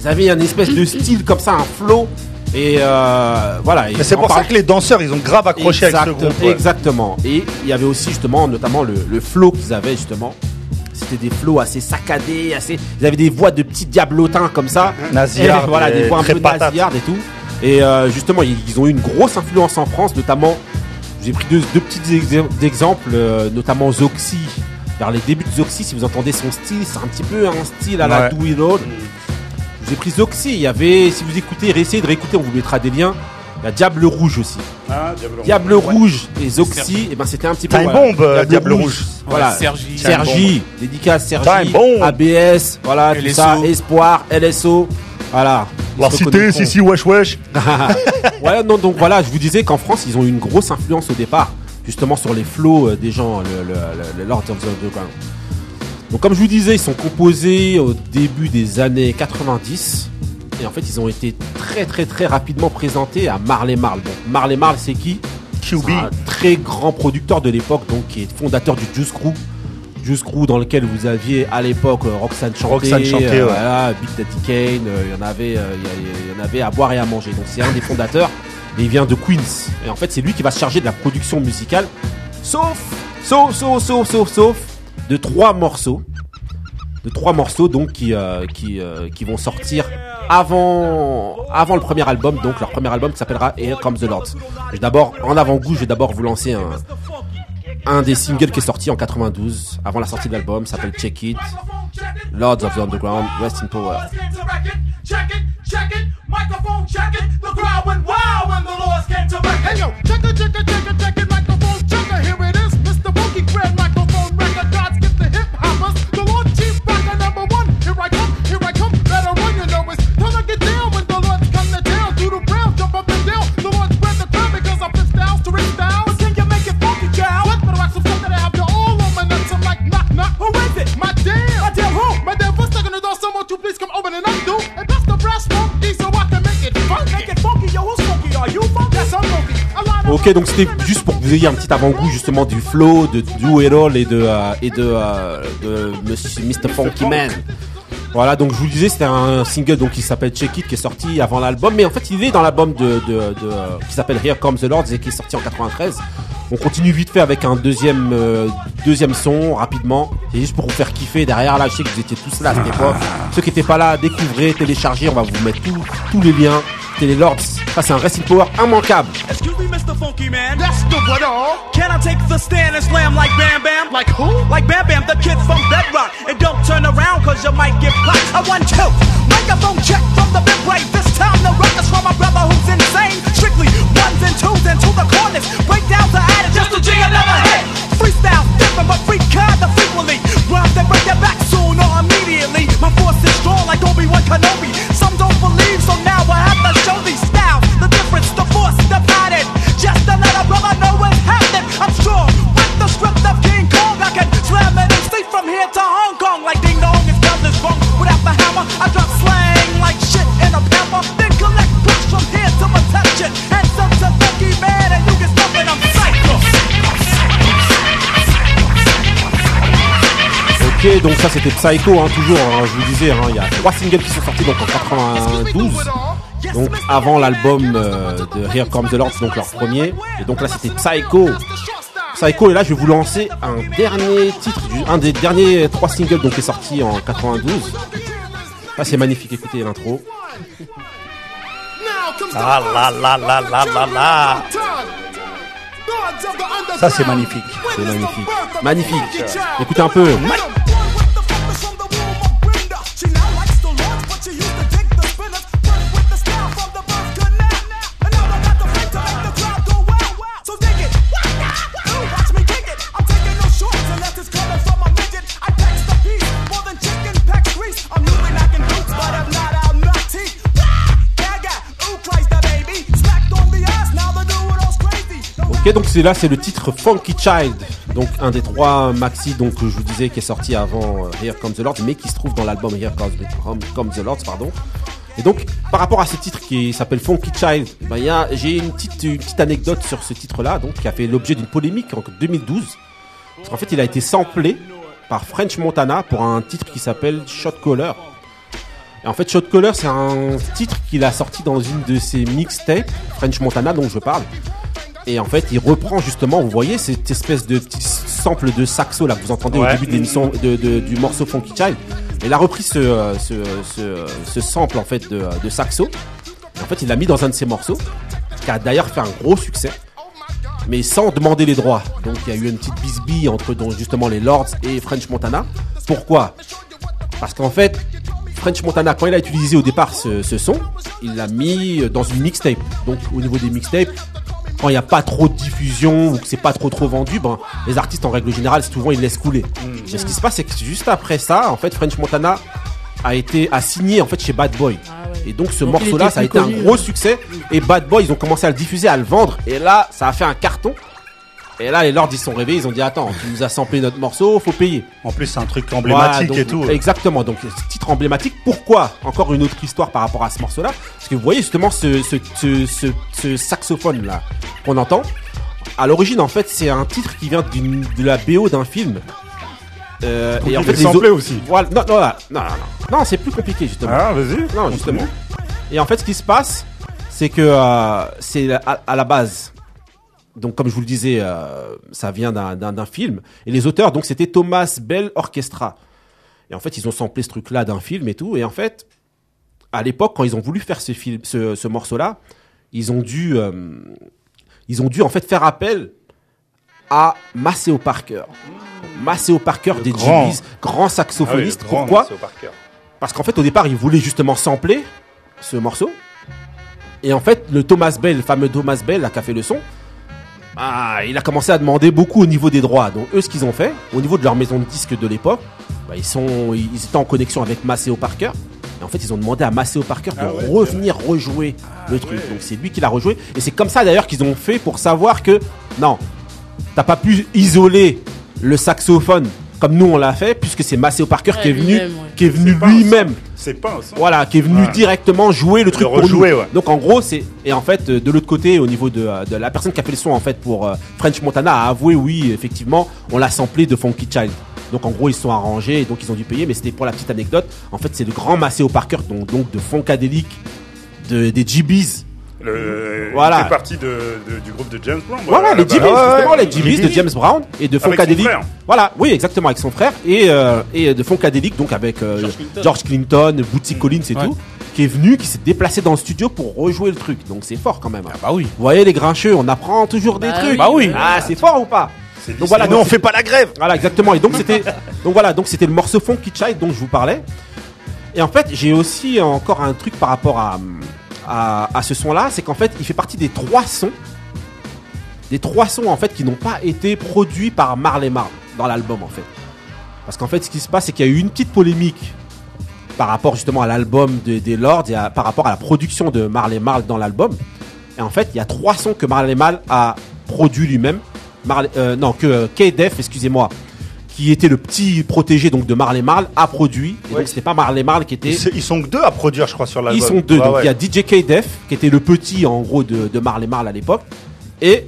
Speaker 1: Ils avaient une espèce de style comme ça, un flow. Et euh, voilà.
Speaker 2: C'est pour ça que les danseurs, ils ont grave accroché avec ce
Speaker 1: Exact-
Speaker 2: groupe. ouais.
Speaker 1: Exactement. Et il y avait aussi justement, notamment le, le flow qu'ils avaient justement. C'était des flows assez saccadés, assez. Ils avaient des voix de petits diablotins comme ça.
Speaker 2: Nasillards,
Speaker 1: Et voilà, des voix un peu nasillardes et tout. Et euh, justement, ils, ils ont eu une grosse influence en France, notamment. J'ai pris deux, deux petits ex- exemples, euh, notamment Zoxy. Vers les débuts de Zoxy, si vous entendez son style, c'est un petit peu un style à la. Do It All. Je vous ai pris Zoxy. Il y avait, si vous écoutez, essayez de réécouter, on vous mettra des liens. Il y a Diable Rouge aussi.
Speaker 5: Ah, Diable Rouge.
Speaker 1: Diable Rouge et Zoxy, et ben c'était un petit peu.
Speaker 2: Time
Speaker 1: voilà,
Speaker 2: Bomb, Diable Rouge.
Speaker 1: Voilà,
Speaker 3: Ouais, Sergi.
Speaker 1: Sergi, dédicace Sergi,
Speaker 2: Time Bomb.
Speaker 1: ABS, voilà, tout
Speaker 3: LSO.
Speaker 1: ça, Espoir, LSO, voilà.
Speaker 2: La cité, si, si, wesh, wesh.
Speaker 1: ouais, non, donc voilà, je vous disais qu'en France, ils ont eu une grosse influence au départ, justement sur les flows euh, des gens, le, le, le- le Lord of the Underground. Donc, comme je vous disais, ils sont composés au début des années 90. Et en fait, ils ont été très, très, très rapidement présentés à Marley Marl. Donc, Marley Marl, c'est qui?
Speaker 2: QB.
Speaker 1: C'est un très grand producteur de l'époque, donc qui est fondateur du Juice Crew. Juice Crew dans lequel vous aviez à l'époque euh, Roxane Chanté,
Speaker 2: Roxane Chanté,
Speaker 1: euh,
Speaker 2: ouais.
Speaker 1: voilà, Big Daddy Kane, euh, il y en avait, euh, il y en avait à boire et à manger. Donc c'est un des fondateurs et il vient de Queens. Et en fait c'est lui qui va se charger de la production musicale, sauf, sauf, sauf, sauf, sauf, sauf, de trois morceaux, de trois morceaux donc qui euh, qui euh, qui vont sortir avant avant le premier album, donc leur premier album qui s'appellera Here Comes the Lords. D'abord en avant-goût, je vais d'abord vous lancer un un des singles qui est sorti en 92 avant la sortie de l'album s'appelle Check It. Lords of the Underground Rest in Power Ok donc c'était juste pour que vous ayez un petit avant-goût justement du flow de Do It All et de euh, et de, euh, de Monsieur Mr Funky Man. Voilà donc je vous le disais c'était un single donc qui s'appelle Check It qui est sorti avant l'album. Mais en fait il est dans l'album de, de, de, euh, qui s'appelle Here Comes the Lords et qui est sorti en 93 on continue vite fait avec un deuxième euh, deuxième son rapidement. Et juste pour vous faire kiffer derrière là je sais que vous étiez tous là à cette époque. Ceux qui étaient pas là découvrez téléchargez on va vous mettre tous tous les liens. Télé Lords ça c'est un Racing Power immanquable
Speaker 11: the what all. Can I take the stand and slam like Bam Bam? Like who? Like Bam Bam, the kid from Bedrock. And don't turn around cause you might get popped. I want two. Microphone check from the big right. This time the records from my brother who's insane. Strictly ones and twos and to the corners. Breakdowns are added just to jig another hit. Freestyle different but free kind of frequently. Rhymes that break their back soon or immediately. My force is strong like Obi-Wan Kenobi.
Speaker 1: Ok, donc ça c'était Psycho, hein, toujours, hein, je vous disais, hein, il y a trois singles qui sont sortis donc en 92, donc avant l'album euh, de Here Comes the Lords, donc leur premier, et donc là c'était Psycho. Psycho, et là je vais vous lancer un dernier titre, du- un des derniers trois singles donc qui est sorti en 92. Là c'est magnifique, écoutez l'intro.
Speaker 2: Ah là là là là là là. Ça, c'est magnifique.
Speaker 1: C'est magnifique. Magnifique. Écoutez un peu. Donc c'est là, c'est le titre Funky Child. Donc un des trois maxi donc je vous disais qui est sorti avant euh, Here Comes the Lord, mais qui se trouve dans l'album Here Comes, the Lord, pardon. Et donc par rapport à ce titre qui s'appelle Funky Child, ben, j'ai une petite, une petite anecdote sur ce titre-là, donc qui a fait l'objet d'une polémique en 2012. Parce qu'en fait, il a été samplé par French Montana pour un titre qui s'appelle Shot Caller. Et en fait, Shot Caller, c'est un titre qu'il a sorti dans une de ses mixtapes, French Montana, dont je parle. Et en fait, il reprend justement, vous voyez, cette espèce de petit sample de saxo là que vous entendez au début de l'émission de, de- du morceau Funky Child. Il a repris ce, euh, ce, ce, ce sample en fait de, de saxo. Et en fait, il l'a mis dans un de ses morceaux, qui a d'ailleurs fait un gros succès, mais sans demander les droits. Donc, il y a eu une petite bisbille entre donc, justement les Lords et French Montana. Pourquoi? Parce qu'en fait, French Montana, quand il a utilisé au départ ce, ce son, il l'a mis dans une mixtape. Donc, au niveau des mixtapes, quand il n'y a pas trop de diffusion ou que c'est pas trop trop vendu, ben, les artistes en règle générale, souvent ils laissent couler. Mais ce qui se passe, c'est que juste après ça, en fait, French Montana a été a signé en fait chez Bad Boy. Et donc ce morceau-là,
Speaker 4: était
Speaker 1: ça a été un gros succès. Et Bad Boy, ils ont commencé à le diffuser, à le vendre. Et là, ça a fait un carton. Et là, les Lords, ils sont réveillés, ils ont dit attends, tu nous as samplé notre morceau, faut payer.
Speaker 2: En plus, c'est un truc emblématique
Speaker 1: Voilà,
Speaker 2: et tout.
Speaker 1: Exactement. Donc, titre emblématique. Pourquoi? Encore une autre histoire par rapport à ce morceau-là. Parce que vous voyez justement ce, ce, ce, saxophone-là qu'on entend. À l'origine, en fait, c'est un titre qui vient de la BO d'un film. Euh, et en fait, les autres-
Speaker 5: aussi.
Speaker 1: Voilà. Non, non, non, non, non. Non, c'est plus compliqué justement.
Speaker 5: Ah, vas-y.
Speaker 1: Non, justement. Et en fait, ce qui se passe, c'est que euh, c'est à, à la base. Donc, comme je vous le disais, euh, ça vient d'un- film. Et les auteurs, donc, c'était Thomas Bell Orchestra. Et en fait, ils ont samplé ce truc-là d'un film et tout. Et en fait, à l'époque, quand ils ont voulu faire ce film, ce, ce morceau-là, ils ont dû, euh, ils ont dû en fait faire appel à Maceo Parker. Maceo Parker des
Speaker 2: grand-
Speaker 1: grand saxophoniste.
Speaker 2: Ah oui, le grand
Speaker 1: Pourquoi. Parce qu'en fait, au départ, ils voulaient justement sampler ce morceau. Et en fait, le Thomas Bell, le fameux Thomas Bell, là, qui a fait le son, ah, il a commencé à demander beaucoup au niveau des droits. Donc, eux, ce qu'ils ont fait, au niveau de leur maison de disques de l'époque, bah, ils, sont, ils étaient en connexion avec Maceo Parker. Et en fait, ils ont demandé à Maceo Parker de
Speaker 5: Ah ouais,
Speaker 1: revenir rejouer le truc. Donc, c'est lui qui l'a rejoué. Et c'est comme ça, d'ailleurs, qu'ils ont fait pour savoir que, non, t'as pas pu isoler le saxophone comme nous on l'a fait, puisque c'est Maceo Parker
Speaker 4: Ouais,
Speaker 1: qui est venu,
Speaker 4: ouais.
Speaker 1: qui est venu lui-même
Speaker 5: C'est pas un son.
Speaker 1: voilà, qui est venu
Speaker 5: Ouais.
Speaker 1: directement jouer le truc pour
Speaker 2: rejouer,
Speaker 1: nous.
Speaker 2: ouais.
Speaker 1: Donc en gros, c'est et en fait de l'autre côté, au niveau de, de la personne qui a fait le son en fait pour euh, French Montana a avoué oui, effectivement, on l'a samplé de Funky Child. Donc en gros, ils se sont arrangés et donc ils ont dû payer. Mais c'était pour la petite anecdote. En fait, c'est le grand Maceo Parker, donc, donc de Funkadelic, de, des GBs.
Speaker 5: Le,
Speaker 1: Voilà.
Speaker 5: Il fait partie de, de- du groupe de James Brown.
Speaker 1: Voilà,
Speaker 5: à la
Speaker 1: les justement,
Speaker 2: ouais.
Speaker 1: les de James Brown et de
Speaker 5: Avec son
Speaker 1: Funkadelic.
Speaker 5: frère.
Speaker 1: Voilà, oui, exactement, avec son frère et, euh, et de Funkadelic, donc avec euh,
Speaker 3: George Clinton.
Speaker 1: George Clinton, Bootsy Collins et
Speaker 3: Ouais.
Speaker 1: tout, qui est venu, qui s'est déplacé dans le studio pour rejouer le truc. Donc c'est fort quand même. hein.
Speaker 3: Ah bah oui.
Speaker 1: Vous voyez les grincheux, on apprend toujours des
Speaker 4: Bah
Speaker 1: trucs.
Speaker 4: oui,
Speaker 3: Bah oui.
Speaker 1: Ah, c'est fort ou pas?
Speaker 5: C'est
Speaker 1: Donc voilà,
Speaker 2: Sinon,
Speaker 1: donc
Speaker 2: on fait pas la grève.
Speaker 1: voilà, exactement. Et donc c'était, donc voilà, donc c'était le morceau Funky Child dont je vous parlais. Et en fait, j'ai aussi encore un truc par rapport à à, ce son-là, c'est qu'en fait, il fait partie des trois sons, des trois sons en fait qui n'ont pas été produits par Marley Marl dans l'album en fait. Parce qu'en fait, ce qui se passe, c'est qu'il y a eu une petite polémique par rapport justement à l'album de- des Lords et par rapport à la production de Marley Marl dans l'album. Et en fait, il y a trois sons que Marley Marl a produit lui-même. Euh, non, que euh, K-Def, excusez-moi, qui était le petit protégé donc de Marley Marl, a produit. Et
Speaker 2: Ouais.
Speaker 1: donc c'était pas Marley Marl qui était.
Speaker 2: Ils sont que deux à produire, je crois, sur l'album.
Speaker 1: Ils sont deux.
Speaker 2: Ouais,
Speaker 1: donc
Speaker 2: ouais.
Speaker 1: il y a DJ K-Def, qui était le petit en gros de, de Marley Marl à l'époque. Et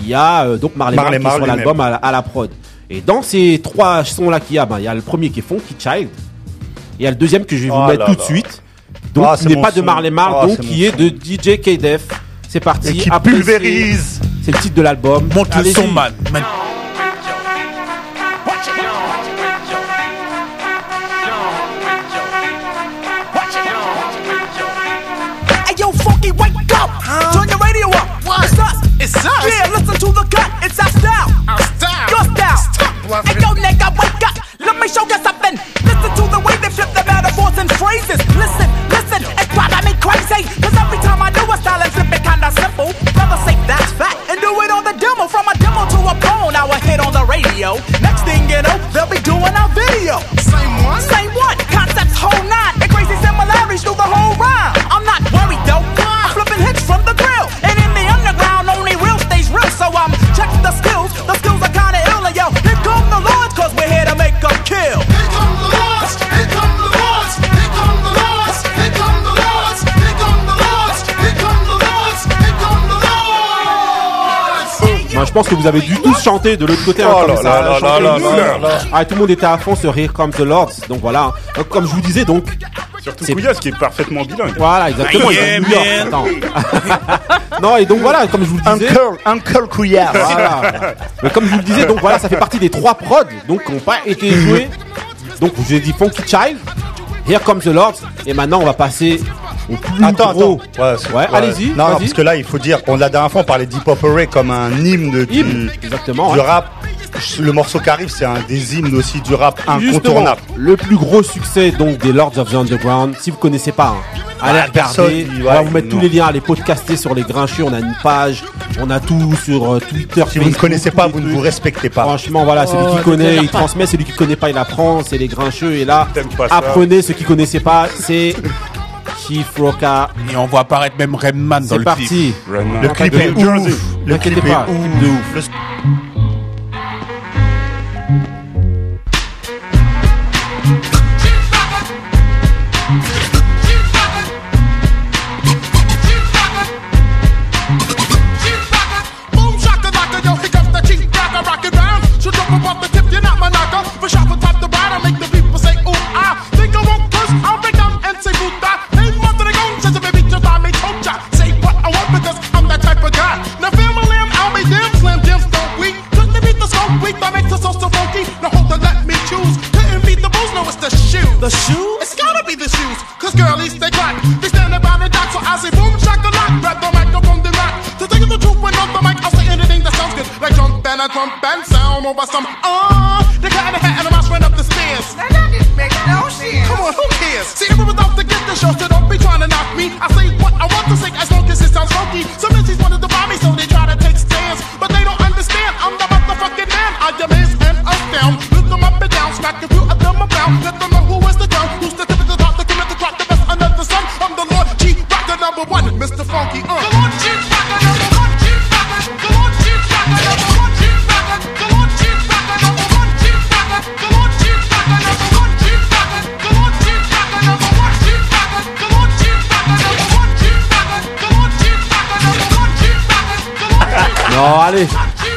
Speaker 1: il y a euh, donc Marley,
Speaker 2: Marley
Speaker 1: Marl qui est sur l'album à, la- à la prod. Et dans ces trois sons-là qu'il y a, ben, il y a le premier qui est Funky Child. Et il y a le deuxième que je vais vous
Speaker 2: Oh
Speaker 1: mettre
Speaker 2: là
Speaker 1: tout de
Speaker 2: là.
Speaker 1: suite. Donc
Speaker 2: Ah,
Speaker 1: qui
Speaker 2: c'est
Speaker 1: n'est pas de. Marley Marl,
Speaker 2: Ah,
Speaker 1: donc
Speaker 2: c'est
Speaker 1: qui est de DJ K-Def. C'est parti.
Speaker 2: Et qui pulvérise.
Speaker 1: c'est- C'est le titre de l'album.
Speaker 3: Monte le son, man. man.
Speaker 11: It's us. Yeah, listen to the cut. It's our style.
Speaker 9: Our style.
Speaker 11: Your style.
Speaker 9: Stop bluffing.
Speaker 11: Hey yo, nigga, wake up. Let me show you something. Listen to the way they flip the metaphors and phrases. Listen, listen, it's driving me crazy. Cause every time I do a style and flip it kinda simple. Brother say that's fat and do it on the demo. From a demo to a pro, now a hit on the radio. Next thing you know, they'll be doing our video.
Speaker 9: Same one.
Speaker 11: Same one, concepts whole nine,
Speaker 1: Je pense que vous avez dû tous chanter de l'autre côté. hein,
Speaker 2: Oh
Speaker 1: comme
Speaker 2: là
Speaker 1: ça,
Speaker 2: là là.
Speaker 1: Ah, tout le monde était à fond sur Here Comes the Lords. Donc voilà. Donc, comme je vous disais, donc.
Speaker 5: Surtout
Speaker 1: c'est-
Speaker 5: Couillasse qui est parfaitement bilingue.
Speaker 1: Voilà, exactement. Attends. non, et donc voilà, comme je vous le disais.
Speaker 2: Uncle, Uncle Couillard.
Speaker 1: Voilà. Mais comme je vous le disais, donc voilà, ça fait partie des trois prods donc qui n'ont pas été joués. Donc je vous ai dit Funky Child, Here Comes the Lords, et maintenant on va passer au plus
Speaker 2: Attends,
Speaker 1: gros.
Speaker 2: attends. Ouais,
Speaker 1: allez-y,
Speaker 2: Non, parce que là, il faut dire, on, la dernière fois, on parlait d'Hip Hop Hooray comme un hymne du,
Speaker 1: Hymne, exactement,
Speaker 2: du
Speaker 1: ouais.
Speaker 2: rap. Le morceau qui arrive, c'est un des hymnes aussi du rap
Speaker 1: Justement,
Speaker 2: incontournable.
Speaker 1: le plus gros succès donc des Lords of the Underground. Si vous connaissez pas, hein, allez
Speaker 2: Ah, personne,
Speaker 1: regarder. on va vous mettre
Speaker 2: non.
Speaker 1: tous les liens, allez podcaster sur les grincheux. On a une page, on a tout sur euh, Twitter.
Speaker 2: Si vous ne connaissez pas, vous ne vous respectez pas.
Speaker 1: Franchement, voilà, celui
Speaker 4: Oh,
Speaker 1: qui
Speaker 4: ne
Speaker 1: connaît, il transmet, celui qui connaît pas, il apprend, c'est les grincheux. Et là,
Speaker 5: ça.
Speaker 1: apprenez ceux qui connaissaient pas, c'est Chief Roca.
Speaker 3: Et on voit apparaître même Redman dans le
Speaker 1: parti.
Speaker 3: clip.
Speaker 2: Le clip est ouf. Le
Speaker 1: N'inquiétez
Speaker 2: clip est
Speaker 1: pas,
Speaker 2: ouf.
Speaker 10: Over some,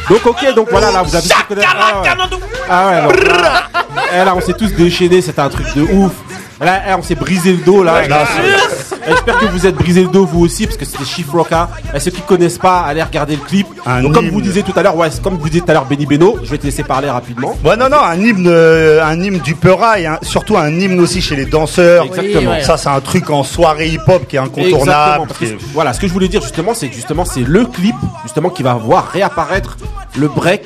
Speaker 1: Donc, ok, donc voilà, là, vous avez tous connaître- Ah ouais, ah là, eh, là, on s'est tous déchaînés, c'était un truc de ouf. Là, eh, on s'est brisé le dos, là.
Speaker 2: Là,
Speaker 1: J'espère que vous êtes brisé le dos, vous aussi, parce que c'était Chief Rocka. Et ceux qui connaissent pas, allez regarder le clip.
Speaker 2: Un
Speaker 1: Donc, comme
Speaker 2: hymne.
Speaker 1: vous disiez tout à l'heure, ouais, comme vous disiez tout à l'heure, Benny Beno, je vais te laisser parler rapidement.
Speaker 2: Ouais, non, non, un hymne, euh, un hymne du Peura et un- surtout un hymne aussi chez les danseurs.
Speaker 1: Exactement.
Speaker 4: ouais.
Speaker 2: Ça, c'est un truc en soirée hip-hop qui est
Speaker 1: Exactement,
Speaker 2: incontournable.
Speaker 1: parce que voilà, ce que je voulais dire justement, c'est que justement, c'est le clip justement qui va voir réapparaître le break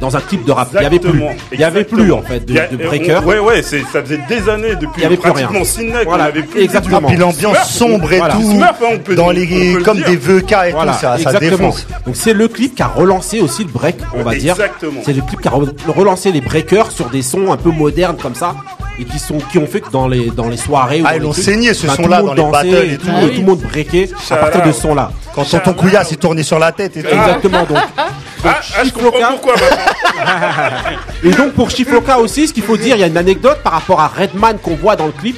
Speaker 1: dans un clip de rap. Il y avait plus, il avait plus en fait de,
Speaker 5: Il a-
Speaker 1: de
Speaker 5: on-
Speaker 1: breaker.
Speaker 5: Ouais, ça faisait des années
Speaker 1: Il y
Speaker 5: depuis
Speaker 1: avait plus
Speaker 5: pratiquement
Speaker 1: rien.
Speaker 5: Sinek,
Speaker 1: Voilà,
Speaker 5: avait plus
Speaker 1: exactement.
Speaker 2: Puis
Speaker 5: tout.
Speaker 2: l'ambiance sombre et
Speaker 1: voilà.
Speaker 2: tout,
Speaker 5: Smurf, hein, on peut-
Speaker 2: dans
Speaker 5: on
Speaker 2: les,
Speaker 5: peut
Speaker 2: comme
Speaker 5: dire.
Speaker 2: des VK et
Speaker 1: Voilà,
Speaker 2: tout, ça, ça
Speaker 1: exactement.
Speaker 2: défonce.
Speaker 1: Donc c'est le clip qui a relancé aussi le break, on va dire.
Speaker 5: Exactement.
Speaker 1: C'est le clip qui a re- relancé les breakers sur des sons un peu modernes comme ça et qui sont qui ont fait que dans les dans les soirées
Speaker 2: Ah, ils l'ont saigné, ce
Speaker 1: bah,
Speaker 2: son-là,
Speaker 1: le monde
Speaker 2: dans les battles et
Speaker 1: tout,
Speaker 2: tout.
Speaker 1: et tout le monde breakait à partir de ce son-là.
Speaker 2: Quand tonton Couilla s'est tourné sur la tête et tout.
Speaker 1: Exactement donc.
Speaker 5: Ah, ah, je comprends pourquoi.
Speaker 1: Et donc pour Chifloka aussi, ce qu'il faut dire, il y a une anecdote par rapport à Redman qu'on voit dans le clip.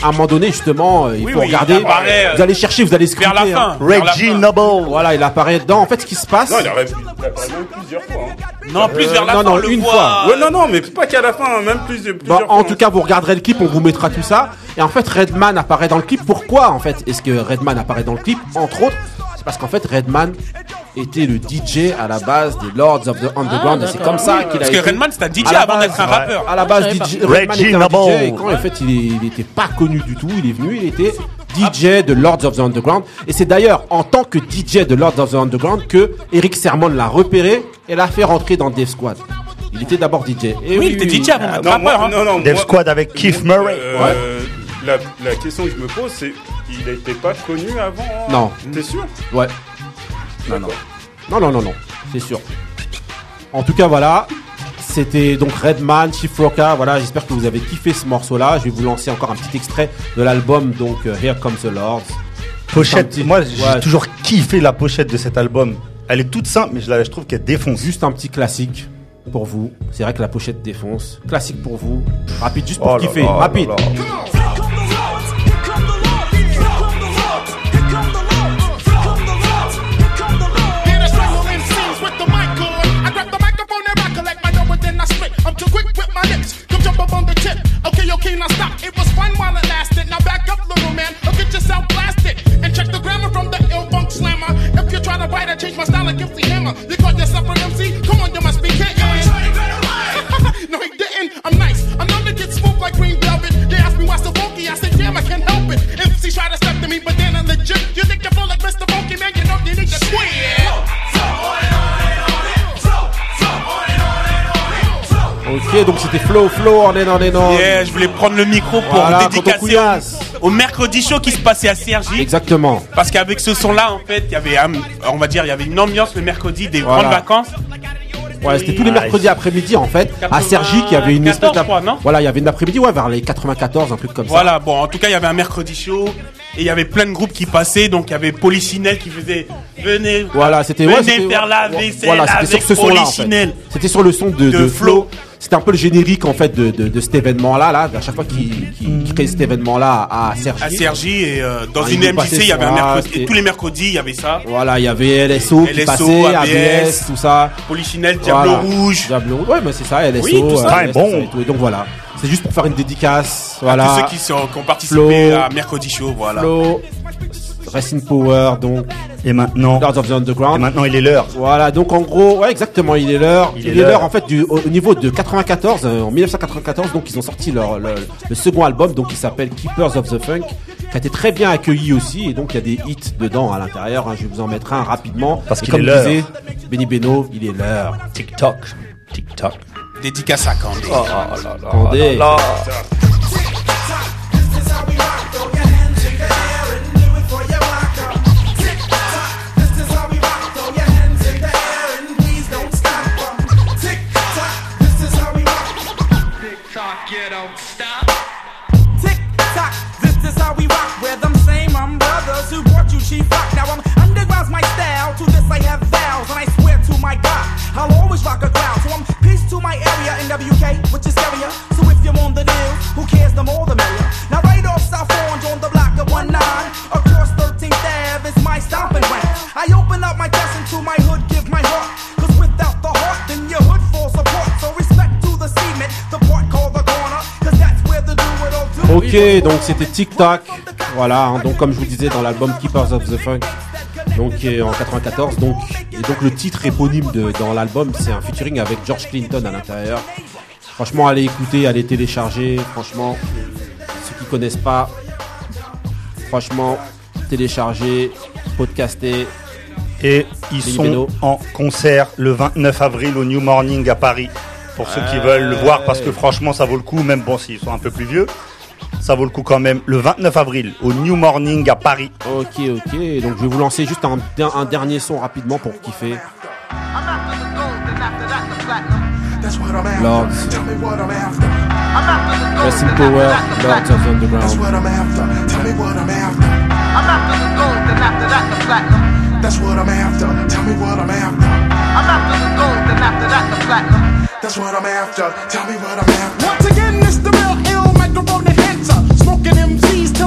Speaker 1: À un moment donné, justement, euh, il
Speaker 3: Oui,
Speaker 1: faut
Speaker 3: oui,
Speaker 1: regarder.
Speaker 3: il apparaît, euh,
Speaker 1: vous allez chercher, vous allez
Speaker 3: Vers la
Speaker 1: scruter,
Speaker 3: fin.
Speaker 1: hein.
Speaker 3: vers la
Speaker 2: Reggie
Speaker 3: fin.
Speaker 2: Noble.
Speaker 1: Voilà, il apparaît dedans. En fait, ce qui se passe.
Speaker 5: Non, il aurait il apparaît même plusieurs fois. hein.
Speaker 3: Non, plus vers la
Speaker 1: non,
Speaker 3: fin,
Speaker 1: non,
Speaker 3: on le
Speaker 1: une
Speaker 3: voit.
Speaker 1: fois.
Speaker 5: Ouais, non, non, mais pas qu'à la fin, hein, même plus, plusieurs
Speaker 1: Bon,
Speaker 5: fois.
Speaker 1: en tout cas, vous regarderez le clip, on vous mettra tout ça. Et en fait, Redman apparaît dans le clip. Pourquoi, en fait, est-ce que Redman apparaît dans le clip Entre autres, c'est parce qu'en fait, Redman était le DJ à la base des Lords of the Underground.
Speaker 4: Ah,
Speaker 1: et c'est comme ça qu'il a
Speaker 3: Parce que Redman, c'est un DJ avant d'être un rappeur.
Speaker 1: À la base,
Speaker 4: savais
Speaker 1: DJ. Redman était un. DJ et quand en fait il, est- il était pas connu du tout, il est venu, il était DJ de Lords of the Underground. Et c'est d'ailleurs en tant que DJ de Lords of the Underground que Eric Sermon l'a repéré et l'a fait rentrer dans Death Squad. Il était d'abord DJ. Et
Speaker 3: Oui, il était DJ avant
Speaker 5: Ah,
Speaker 3: d'être rappeur. hein.
Speaker 5: non, non,
Speaker 2: Dev
Speaker 5: moi-
Speaker 2: Squad avec Keith Murray.
Speaker 5: Euh, la, la question que je me pose, c'est il n'était pas connu avant hein
Speaker 1: Non.
Speaker 5: T'es sûr?
Speaker 1: Ouais.
Speaker 5: Non, non.
Speaker 1: Non, non, non, non, c'est sûr. En tout cas, voilà. C'était donc Redman, Chief Rocka. Voilà, j'espère que vous avez kiffé ce morceau-là. Je vais vous lancer encore un petit extrait de l'album, donc euh, Here Comes the Lords.
Speaker 2: Pochette,
Speaker 1: petit-
Speaker 2: moi j'ai
Speaker 1: ouais.
Speaker 2: toujours kiffé la pochette de cet album. Elle est toute simple, mais je, la, je trouve qu'elle défonce.
Speaker 1: Juste un petit classique pour vous. C'est vrai que la pochette défonce. Classique pour vous. Rapide, juste pour
Speaker 2: Oh là
Speaker 1: kiffer.
Speaker 2: là là
Speaker 1: Rapide.
Speaker 2: can
Speaker 10: I stop? It was fun while
Speaker 12: it lasted. Now back up, little man, Look get yourself blasted. And check
Speaker 10: the grammar from
Speaker 12: the ill funk slammer. If you try to bite, I change my style and give the hammer. You call yourself an MC? Come on, you must be kidding. no, he didn't. I'm nice. I'm known to get smooth like green velvet. They asked me why so funky. I said, damn, I can't help it. MC tried to step to me, but then I legit. You think you're full like Mr. Funky, man? You know you need to squeeze.
Speaker 1: Ok, donc c'était Flow, Flow, on est on est on.
Speaker 3: Yeah, je voulais prendre le micro pour
Speaker 1: Voilà,
Speaker 3: dédicacer au, au mercredi show qui se passait à CRJ.
Speaker 1: Exactement.
Speaker 3: Parce qu'avec ce son-là, en fait, il y avait, on va dire, il y avait une ambiance le mercredi des
Speaker 1: Voilà.
Speaker 3: grandes vacances.
Speaker 1: Ouais, c'était tous les
Speaker 3: Ah,
Speaker 1: mercredis après-midi en fait. À
Speaker 3: 80,
Speaker 1: Sergi, qui avait une espèce
Speaker 3: 14,
Speaker 1: d'ap-
Speaker 3: je crois, non?
Speaker 1: Voilà, il y avait une après-midi, ouais, vers les 94, un truc comme ça.
Speaker 3: Voilà, bon, en tout cas, il y avait un mercredi show et il y avait plein de groupes qui passaient. Donc, il y avait Polichinelle qui faisait Venez,
Speaker 1: Voilà, c'était ouais,
Speaker 3: faire la vaisselle
Speaker 1: Voilà,
Speaker 3: avec
Speaker 1: sur ce en fait.
Speaker 3: Polichinelle.
Speaker 1: C'était sur le son de,
Speaker 3: De
Speaker 1: de,
Speaker 3: Flo.
Speaker 1: Flo. C'était un peu le générique en fait de, de, de cet événement-là, là, à chaque fois qu'il crée cet événement-là à Sergi.
Speaker 3: À Sergi et euh, dans
Speaker 1: Ah,
Speaker 3: une MJC, il y avait un mercredi. Et tous les mercredis, il y avait ça.
Speaker 1: Voilà, il y avait LSO, qui
Speaker 3: LSO,
Speaker 1: passait,
Speaker 3: ABS,
Speaker 1: ABS, tout ça.
Speaker 3: Polichinelle, Diablo
Speaker 1: Voilà.
Speaker 3: Rouge.
Speaker 1: Diablo Rouge, ouais, mais c'est ça, LSO.
Speaker 3: Oui, tout ça. Ah, bon.
Speaker 1: tout. Et donc voilà, c'est juste pour faire une dédicace.
Speaker 3: À
Speaker 1: Voilà.
Speaker 3: tous ceux qui, sont, qui ont participé
Speaker 1: Flo.
Speaker 3: à Mercredi Show, voilà.
Speaker 1: Flo, Rest in Power, donc.
Speaker 2: Et maintenant.
Speaker 1: Lords of the Underground.
Speaker 2: Et maintenant, il est l'heure.
Speaker 1: Voilà, donc en gros, ouais, exactement, il est l'heure.
Speaker 2: Il
Speaker 1: Il,
Speaker 2: est l'heure.
Speaker 1: en fait, du, au, au niveau de 94, euh, en 1994, donc ils ont sorti leur, le, le second album, donc il s'appelle Keepers of the Funk, qui a été très bien accueilli aussi, et donc il y a des hits dedans à l'intérieur. hein, je vais vous en mettre un rapidement.
Speaker 2: Parce qu'il
Speaker 1: comme
Speaker 2: est l'heure.
Speaker 1: Benny Beno, il est l'heure.
Speaker 2: TikTok. TikTok.
Speaker 3: Dédicace à Candy.
Speaker 2: Oh, là là.
Speaker 1: Attendez.
Speaker 2: là.
Speaker 11: Tick tock, this is how we rock with them same um brothers who brought you chief rock. Now I'm underground's my style. To this I have vows, and I swear to my God, I'll always rock a my area in WK, which is area. So if you're on the deal, who cares? The more the merrier. Now right off South Orange on the block of one nine, across 13th Ave is my stomping ground. I open up my chest into my hood, give my heart. Cause without the heart, then your hood falls apart. So respect to the cement, the part called the corner. Cause that's where the do it all do.
Speaker 1: Ok, donc c'était Tic Tac. Voilà, hein, donc comme je vous disais dans l'album Keepers of the Funk, donc en 94. Donc, et donc le titre éponyme de, dans l'album, c'est un featuring avec George Clinton à l'intérieur. Franchement, allez écouter, allez télécharger. Franchement, ceux qui connaissent pas, franchement, télécharger, podcaster.
Speaker 2: Et ils sont en concert le 29 avril au New Morning à Paris. Pour ceux qui veulent le voir, parce que franchement, ça vaut le coup, même bon, s'ils sont un peu plus vieux, ça vaut le coup quand même. Le 29 avril au New Morning à Paris.
Speaker 1: Ok, ok. Donc je vais vous lancer juste un, un dernier son rapidement pour kiffer.
Speaker 12: That's what I'm after.
Speaker 1: Lords. Rest in Power, of
Speaker 12: That's
Speaker 1: Underground.
Speaker 12: what I'm after. Tell me what I'm after. I'm after the gold, then after that the platinum. That's what I'm after. Tell me what I'm after. I'm after the gold, then after that the platinum. That's what I'm after. Tell me what I'm after. Once again, it's the real ill microphone enhancer. Smoking MCs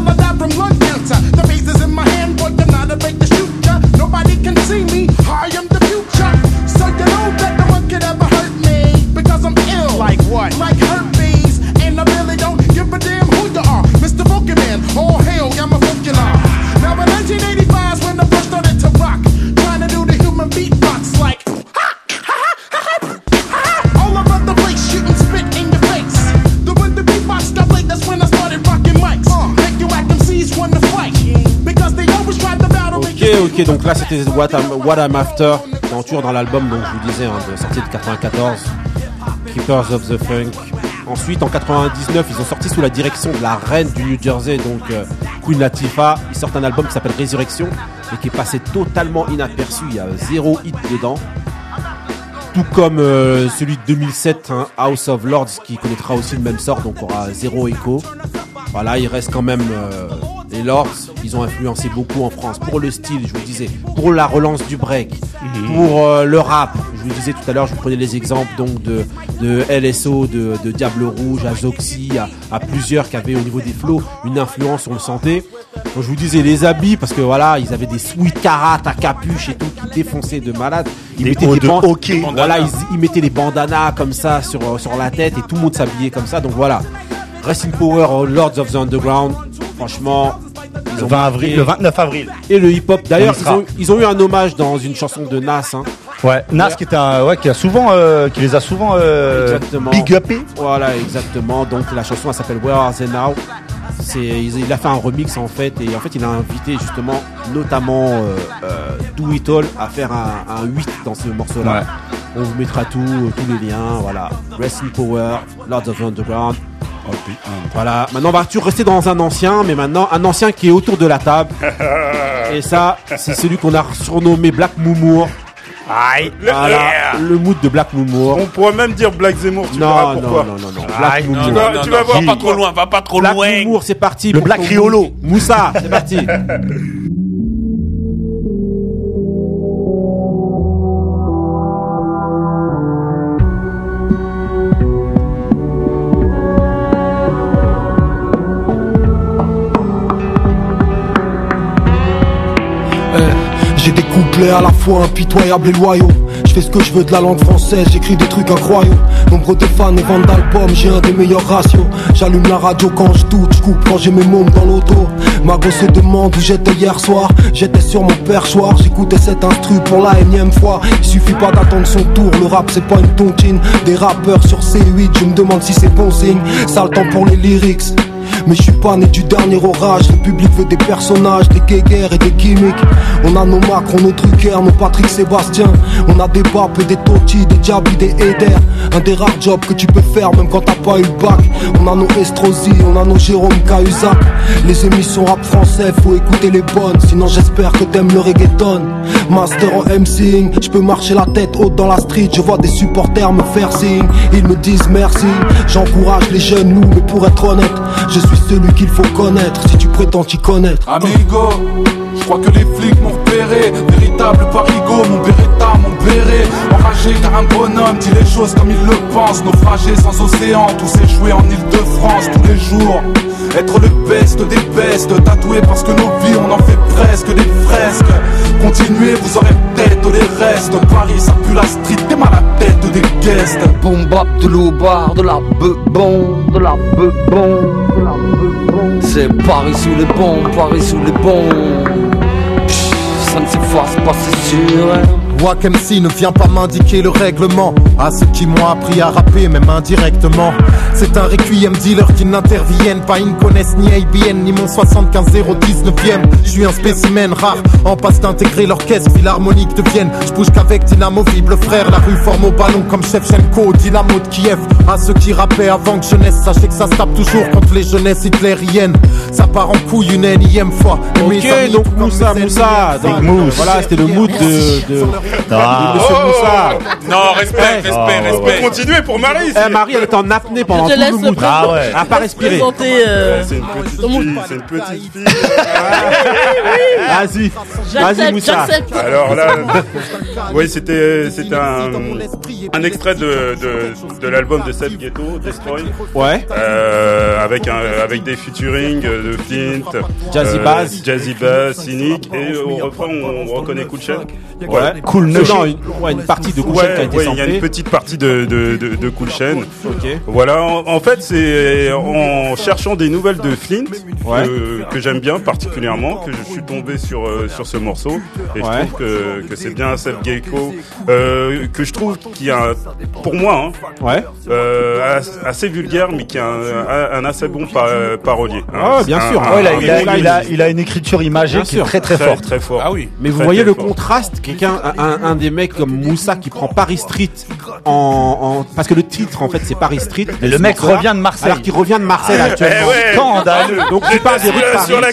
Speaker 12: till I die from lung cancer. The is in my hand, but I'm not shoot ya. Nobody can see me. I am the future. So you know that no one could ever hurt me because I'm ill. Like what? Like herpes.
Speaker 1: Donc là c'était What I'm, What I'm After, tour dans l'album, donc je vous disais, hein, de sortie de 94, Keepers of the Funk. Ensuite, en 99, ils ont sorti sous la direction de la reine du New Jersey, donc euh, Queen Latifah. Ils sortent un album qui s'appelle Résurrection et qui est passé totalement inaperçu. Il y a zéro hit dedans. Tout comme euh, celui de 2007, hein, House of Lords, qui connaîtra aussi le même sort, donc aura zéro écho. Voilà, il reste quand même euh, les Lords. Ils ont influencé beaucoup en France pour le style, je vous disais, pour la relance du break, pour euh, le rap. Je vous disais tout à l'heure, je vous prenais les exemples donc de, de LSO, de, de Diable Rouge, à Zoxy, à, à plusieurs qui avaient au niveau des flots une influence, on le sentait. Donc je vous disais les habits parce que voilà, ils avaient des sweat karat à capuche et tout qui défonçaient de malade. Ils
Speaker 2: Des
Speaker 1: mettaient des
Speaker 2: de
Speaker 1: ban-
Speaker 2: hockey.
Speaker 1: Voilà, ils, ils mettaient des bandanas comme ça sur, sur la tête et tout le monde s'habillait comme ça. Donc voilà. Rest in Power, Lords of the Underground. Franchement, ils
Speaker 2: Le
Speaker 1: ont
Speaker 2: 20
Speaker 1: marqué.
Speaker 2: avril, le 29 avril.
Speaker 1: Et le hip-hop. D'ailleurs, ils ont, ils ont eu un hommage dans une chanson de Nas. Hein.
Speaker 2: Ouais, Nas qui était un, ouais, qui a souvent, euh, qui les a souvent euh, big upés.
Speaker 1: Voilà, exactement. Donc la chanson elle s'appelle Where Are They Now? Il a fait un remix en fait et en fait il a invité justement notamment euh, Do It All à faire un, un 8 dans ce morceau là.
Speaker 2: Ouais.
Speaker 1: On vous mettra tout, tous les liens, voilà. Rest in Power, Lords of the Underground. Voilà, maintenant on va toujours rester dans un ancien, mais maintenant un ancien qui est autour de la table. et ça, c'est celui qu'on a surnommé Black Moumour.
Speaker 2: Aïe.
Speaker 1: Voilà, le mood de Black Moumour.
Speaker 5: On pourrait même dire Black Zemmour, tu
Speaker 1: Non,
Speaker 5: verras
Speaker 1: non,
Speaker 5: pourquoi.
Speaker 1: non, non, non. Black
Speaker 2: Aïe,
Speaker 1: Moumour.
Speaker 5: Tu vas, tu vas voir
Speaker 3: va pas trop loin, va pas trop
Speaker 1: Black
Speaker 3: loin.
Speaker 1: Moumour, c'est parti.
Speaker 2: Le Black Riolo.
Speaker 1: Moussa, c'est parti.
Speaker 13: Couplets à la fois impitoyables et loyaux. Je fais ce que je veux de la langue française, j'écris des trucs incroyables. Nombre de fans et ventes d'albums, j'ai un des meilleurs ratios. J'allume la radio quand je doute, je coupe quand j'ai mes mômes dans l'auto. Ma gosse se demande où j'étais hier soir. J'étais sur mon perchoir, j'écoutais cet instru pour la énième fois. Il suffit pas d'attendre son tour, le rap c'est pas une tontine. Des rappeurs sur C8, je me demande si c'est bon signe. Ça le temps pour les lyrics. Mais je suis pas né du dernier orage, le public veut des personnages, des guéguerres et des gimmicks. On a nos Macron, nos Drucker, nos Patrick Sébastien. On a des Bap et des Totti, des Diaby, des Eder. Un des rares jobs que tu peux faire même quand t'as pas eu le bac. On a nos Estrosi, on a nos Jérôme Cahuzac. Les émissions rap français, faut écouter les bonnes. Sinon j'espère que t'aimes le reggaeton. Master en MCing, je peux marcher la tête haute dans la street. Je vois des supporters me faire signe. Ils me disent merci. J'encourage les jeunes nous, mais pour être honnête, je suis celui qu'il faut connaître. Si tu prétends t'y connaître.
Speaker 14: Amigo, crois que les flics m'ont repéré. Véritable parigo, mon beretta, mon béret. Enragé car un bonhomme dit les choses comme il le pense. Naufragé sans océan, tous échoués en Ile-de-France tous les jours. Être le best des bestes, tatoué parce que nos vies on en fait presque des fresques. Continuez, vous aurez peut-être les restes. Paris, ça pue la street, t'es mal à la tête des guests.
Speaker 15: Boom bap de l'oubar, de la bebon, de la bebon, de la bebon. C'est Paris sous les bons, Paris sous les bons. Pff, Ça ne s'efface pas, c'est sûr. hein.
Speaker 16: Wack MC ne vient pas m'indiquer le règlement. À ceux qui m'ont appris à rapper même indirectement. C'est un requiem dealer qui n'interviennent pas. Ils ne connaissent ni ABN ni mon 75019ème Je suis un spécimen rare. En passe d'intégrer l'orchestre philharmonique de Vienne. Je bouge qu'avec d'inamovibles frères La rue forme au ballon comme Shevchenko Dynamo de Kiev. À ceux qui rappaient avant que jeunesse Sachez que ça se tape toujours contre les jeunesses hitlériennes. Ça part en couille une énième fois. Et
Speaker 1: Ok,
Speaker 16: amis,
Speaker 1: donc Moussa, Moussa.
Speaker 16: Mousse.
Speaker 1: Voilà, c'était le mood de, de,
Speaker 2: Ah.
Speaker 3: Oh.
Speaker 1: Moussa.
Speaker 3: Non, respect, respect,
Speaker 5: On va
Speaker 3: respect.
Speaker 5: continuer pour Marie. ici.
Speaker 1: Eh, Marie, elle était en apnée pendant
Speaker 4: Je
Speaker 1: tout
Speaker 4: te laisse
Speaker 1: le mood.
Speaker 2: Ah ouais.
Speaker 1: Elle a pas respiré.
Speaker 4: euh,
Speaker 5: C'est une petite fille, c'est une petite fille.
Speaker 1: Vas-y. Vas-y,
Speaker 4: J'accepte,
Speaker 1: Moussa.
Speaker 5: Alors là, oui, c'était c'était un, un extrait de, de, de l'album de Seth Ghetto, Destroy,
Speaker 1: Ouais.
Speaker 5: euh, avec un avec des featuring de Flint,
Speaker 1: Jazzy
Speaker 5: euh,
Speaker 1: Bass.
Speaker 5: Jazzy Bass, Cynic, et au refrain on, reconnaît Cool.
Speaker 1: Ouais.
Speaker 2: Cool
Speaker 1: Non, une, ouais, une partie de qui a
Speaker 5: Ouais,
Speaker 1: été
Speaker 5: ouais, il y a une petite partie de, de, de, de Cool Chain.
Speaker 1: Ok.
Speaker 5: Voilà, en, en fait, c'est en cherchant des nouvelles de Flint
Speaker 1: Ouais.
Speaker 5: que, que j'aime bien particulièrement que je suis tombé sur euh, sur ce morceau et
Speaker 1: Ouais.
Speaker 5: je trouve que, que c'est bien Seth Gecko euh, que je trouve qui a pour moi hein,
Speaker 1: Ouais.
Speaker 5: euh, as- assez vulgaire mais qui a un, un assez bon pa- parolier. hein.
Speaker 1: Ah, bien
Speaker 5: Un-
Speaker 1: sûr.
Speaker 5: un-
Speaker 2: Ouais, il, a,
Speaker 5: un-
Speaker 2: il, a, il, a, il a une écriture imagée
Speaker 1: Bien
Speaker 2: qui
Speaker 1: sûr.
Speaker 2: est très très
Speaker 5: très,
Speaker 2: forte.
Speaker 5: très fort.
Speaker 3: Ah oui.
Speaker 1: Mais vous voyez le
Speaker 5: fort.
Speaker 1: contraste, quelqu'un, un, un des mecs comme Moussa qui prend Paris Street en, en parce que le titre en fait c'est Paris Street.
Speaker 2: Mais le mec revient de Marseille.
Speaker 1: Alors qu'il revient de Marseille
Speaker 5: Eh
Speaker 1: actuellement.
Speaker 5: ouais.
Speaker 2: Scandaleux.
Speaker 1: Donc tu parles des rues de
Speaker 5: sur,
Speaker 1: Paris.
Speaker 5: sur la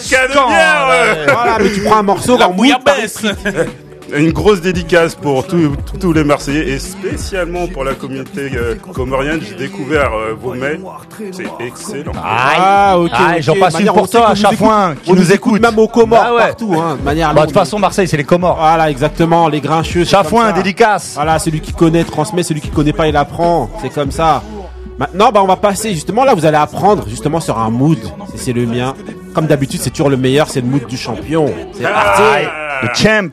Speaker 5: ouais.
Speaker 1: Voilà, mais tu prends un morceau
Speaker 3: La
Speaker 1: mood Paris. Street.
Speaker 5: Une grosse dédicace pour tous tous les Marseillais et spécialement pour la communauté euh, comorienne. J'ai découvert euh, vos mets, c'est excellent.
Speaker 1: Ah ok.
Speaker 2: Ah, j'en passe une pour toi, à chaque fois, qui
Speaker 1: on
Speaker 2: nous écoute.
Speaker 1: même aux Comores
Speaker 2: Bah ouais.
Speaker 1: partout, hein, de manière.
Speaker 2: Bah, toute façon, Marseille, c'est les Comores.
Speaker 1: Voilà, exactement, les grincheux.
Speaker 2: Chafouin, dédicace.
Speaker 1: Voilà, celui qui connaît transmet, celui qui connaît pas il apprend. C'est comme ça. Maintenant, bah, on va passer justement là. Vous allez apprendre justement sur un mood. C'est- C'est le mien. Comme d'habitude, c'est toujours le meilleur. C'est le mood du champion. C'est parti.
Speaker 2: Aïe, le champ.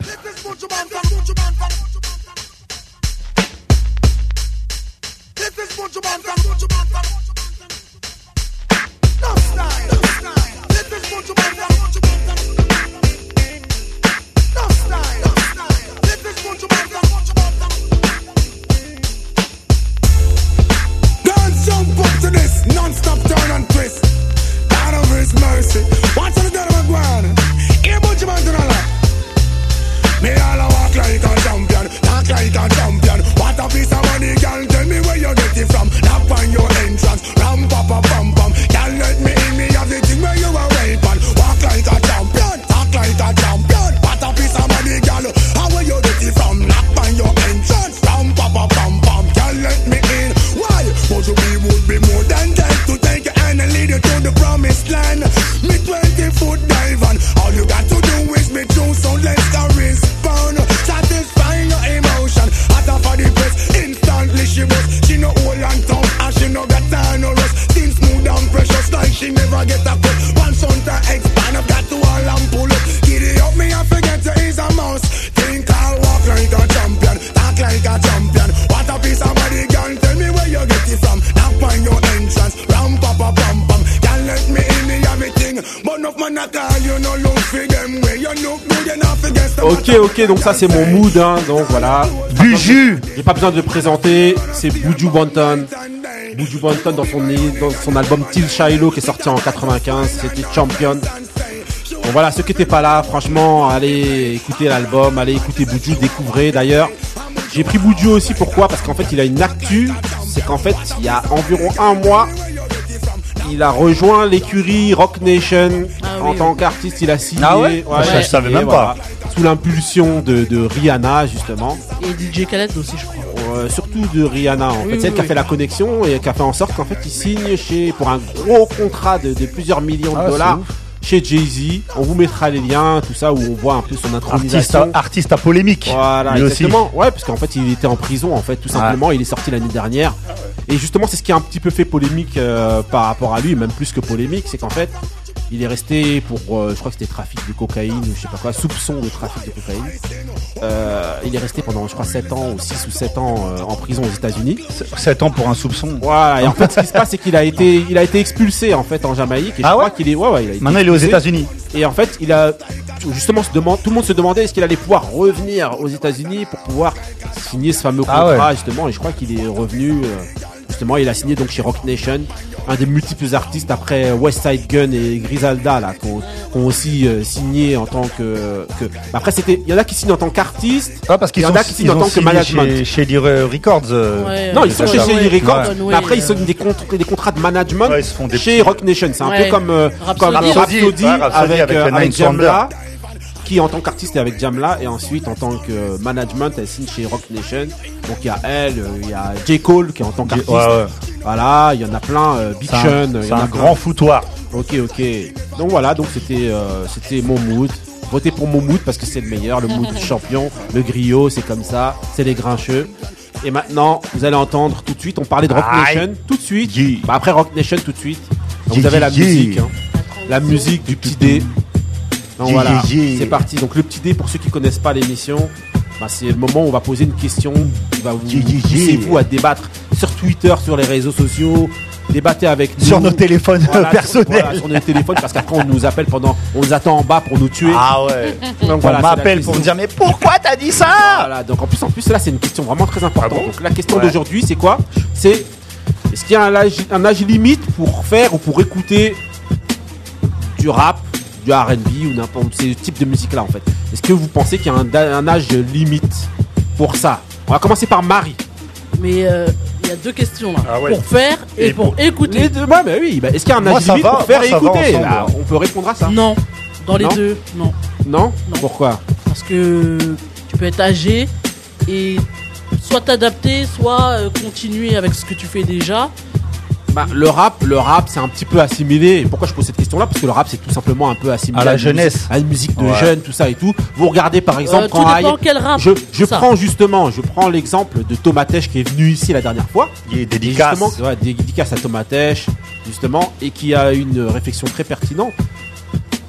Speaker 1: Ok, donc ça c'est mon mood, hein, donc voilà.
Speaker 2: Buju
Speaker 1: J'ai pas besoin de le présenter, c'est Buju Banton. Buju Banton dans son, dans son album Till Shiloh qui est sorti en 95, c'était Champion. Bon voilà, ceux qui étaient pas là, franchement, allez écouter l'album, allez écouter Buju, découvrez d'ailleurs. J'ai pris Buju aussi, pourquoi? Parce qu'en fait il a une actu, c'est qu'en fait il y a environ un mois, il a rejoint l'écurie Rock Nation en tant qu'artiste, il a signé.
Speaker 2: Ah ouais? Je savais même pas.
Speaker 1: Sous l'impulsion de, de Rihanna justement.
Speaker 4: Et DJ Khaled aussi, je crois.
Speaker 1: Euh, surtout de Rihanna en
Speaker 4: Oui,
Speaker 1: fait,
Speaker 4: oui,
Speaker 1: celle qui a fait la connexion et qui a fait en sorte qu'en fait il signe chez pour un gros contrat de, de plusieurs millions de
Speaker 2: Ah,
Speaker 1: dollars chez Jay-Z. On vous mettra les liens, tout ça où on voit un peu son
Speaker 2: Artiste,
Speaker 1: intronisation.
Speaker 2: à- artiste à polémique.
Speaker 1: Voilà,
Speaker 2: Lui aussi.
Speaker 1: exactement. Ouais, parce qu'en fait, il était en prison, en fait, tout simplement. Il est sorti l'année dernière. Et justement, c'est ce qui a un petit peu fait polémique euh, par rapport à lui, même plus que polémique, c'est qu'en fait, il est resté pour, euh, je crois que c'était trafic de cocaïne ou je sais pas quoi, soupçon de trafic de cocaïne. Euh, il est resté pendant, je crois, 7 ans ou 6 ou 7 ans euh, en prison aux États-Unis.
Speaker 2: 7 ans pour un soupçon.
Speaker 1: Voilà, et en fait, ce qui se passe, c'est qu'il a été, il a été expulsé, en fait, en Jamaïque. Et je
Speaker 2: Ah
Speaker 1: crois
Speaker 2: ouais
Speaker 1: qu'il est, ouais, ouais, il a été
Speaker 2: Maintenant, il est aux. États-Unis.
Speaker 1: Et en fait, il a justement se demande, tout le monde se demandait est-ce qu'il allait pouvoir revenir aux États-Unis pour pouvoir signer ce fameux
Speaker 2: Ah
Speaker 1: contrat
Speaker 2: ouais.
Speaker 1: justement. Et je crois qu'il est revenu. justement, il a signé donc chez Rock Nation, un des multiples artistes après West Side Gun et Griselda là, qui ont, qui ont aussi euh, signé en tant que. que... Après, c'était, il y en a qui signent en tant qu'artiste.
Speaker 2: Ouais, parce
Speaker 1: il
Speaker 2: qu'ils
Speaker 1: y en a qui signent en tant que management.
Speaker 2: chez, chez Lee Records. euh,
Speaker 1: non, ils sont chez
Speaker 2: déjà.
Speaker 1: Shelly Records,
Speaker 2: Ouais.
Speaker 1: mais après ils signent des, comptes- des contrats de management
Speaker 2: Ouais, ils se font des
Speaker 1: chez
Speaker 2: petits-
Speaker 1: Rock Nation. C'est un
Speaker 4: Ouais.
Speaker 1: peu comme, euh,
Speaker 4: Rhapsody.
Speaker 1: comme
Speaker 2: Rhapsody,
Speaker 1: Rhapsody,
Speaker 2: ouais, Rhapsody
Speaker 1: avec,
Speaker 2: avec,
Speaker 1: euh,
Speaker 2: euh,
Speaker 1: Jamla, qui en tant qu'artiste est avec Jamla, et ensuite en tant que management elle signe chez Rock Nation. Donc il y a elle, euh, il y a J. Cole qui est en tant qu'artiste. Voilà, il y en a plein, euh, Big
Speaker 2: C'est un-
Speaker 1: Sean, il y
Speaker 2: c'est
Speaker 1: en a
Speaker 2: un
Speaker 1: plein.
Speaker 2: grand foutoir.
Speaker 1: Ok, ok. Donc voilà, donc c'était euh, c'était mon mood. Votez pour mon mood parce que c'est le meilleur, le mood du champion, le griot, c'est comme ça, c'est les grincheux. Et maintenant, vous allez entendre tout de suite, on parlait de Rock
Speaker 2: Aïe.
Speaker 1: Nation, tout de suite. Bah, après Rock Nation, tout de suite. Donc, vous avez la
Speaker 2: yeah,
Speaker 1: musique, hein. la musique du petit dé. Donc voilà, c'est parti. Donc le petit dé, pour ceux qui connaissent pas l'émission, bah, c'est le moment où on va poser une question qui va vous vous à débattre sur Twitter, sur les réseaux sociaux. Débattez avec nous.
Speaker 2: Sur nos téléphones
Speaker 1: Voilà,
Speaker 2: personnels.
Speaker 1: Sur, voilà, sur nos téléphones parce qu'après on nous appelle pendant, on nous attend en bas pour nous tuer.
Speaker 2: Ah ouais.
Speaker 1: Donc
Speaker 2: On
Speaker 1: voilà, la
Speaker 2: m'appelle pour me dire mais pourquoi t'as dit ça?
Speaker 1: Voilà, donc en plus, en plus là c'est une question vraiment très importante. donc la question
Speaker 2: Ouais.
Speaker 1: d'aujourd'hui c'est quoi? C'est est-ce qu'il y a un âge, un âge limite pour faire ou pour écouter du rap, du R&B ou n'importe ces types de musique là en fait? Est-ce que vous pensez qu'il y a un, un âge limite pour ça? On va commencer par Marie.
Speaker 4: Mais euh, il y a deux questions là.
Speaker 1: Ah ouais.
Speaker 4: Pour faire et,
Speaker 1: Et
Speaker 4: pour,
Speaker 1: pour-
Speaker 4: écouter.
Speaker 1: Les deux, ouais, bah oui. bah, est-ce qu'il y a un âge
Speaker 2: ça
Speaker 1: limite
Speaker 2: va,
Speaker 1: pour faire
Speaker 2: moi,
Speaker 1: et écouter?
Speaker 2: ensemble.
Speaker 1: Là, On peut répondre à ça.
Speaker 4: Non, dans les
Speaker 1: Non
Speaker 4: deux, non.
Speaker 1: Non, Pourquoi?
Speaker 4: Parce que tu peux être âgé et soit t'adapter, soit euh, continuer avec ce que tu fais déjà.
Speaker 1: Bah, le rap, le rap, c'est un petit peu assimilé. Et pourquoi je pose cette question-là? Parce que le rap, c'est tout simplement un peu assimilé
Speaker 2: À la
Speaker 1: une
Speaker 2: jeunesse.
Speaker 1: musique- à une musique de
Speaker 2: Ouais.
Speaker 1: jeunes, tout ça et tout. Vous regardez par exemple
Speaker 4: Euh,
Speaker 1: quand
Speaker 4: quel rap,
Speaker 1: Je, je prends justement, je prends l'exemple de Tomatech qui est venu ici la dernière fois.
Speaker 2: Il est dédicace.
Speaker 1: justement, ouais, dédicace à Tomatech, justement, et qui a une réflexion très pertinente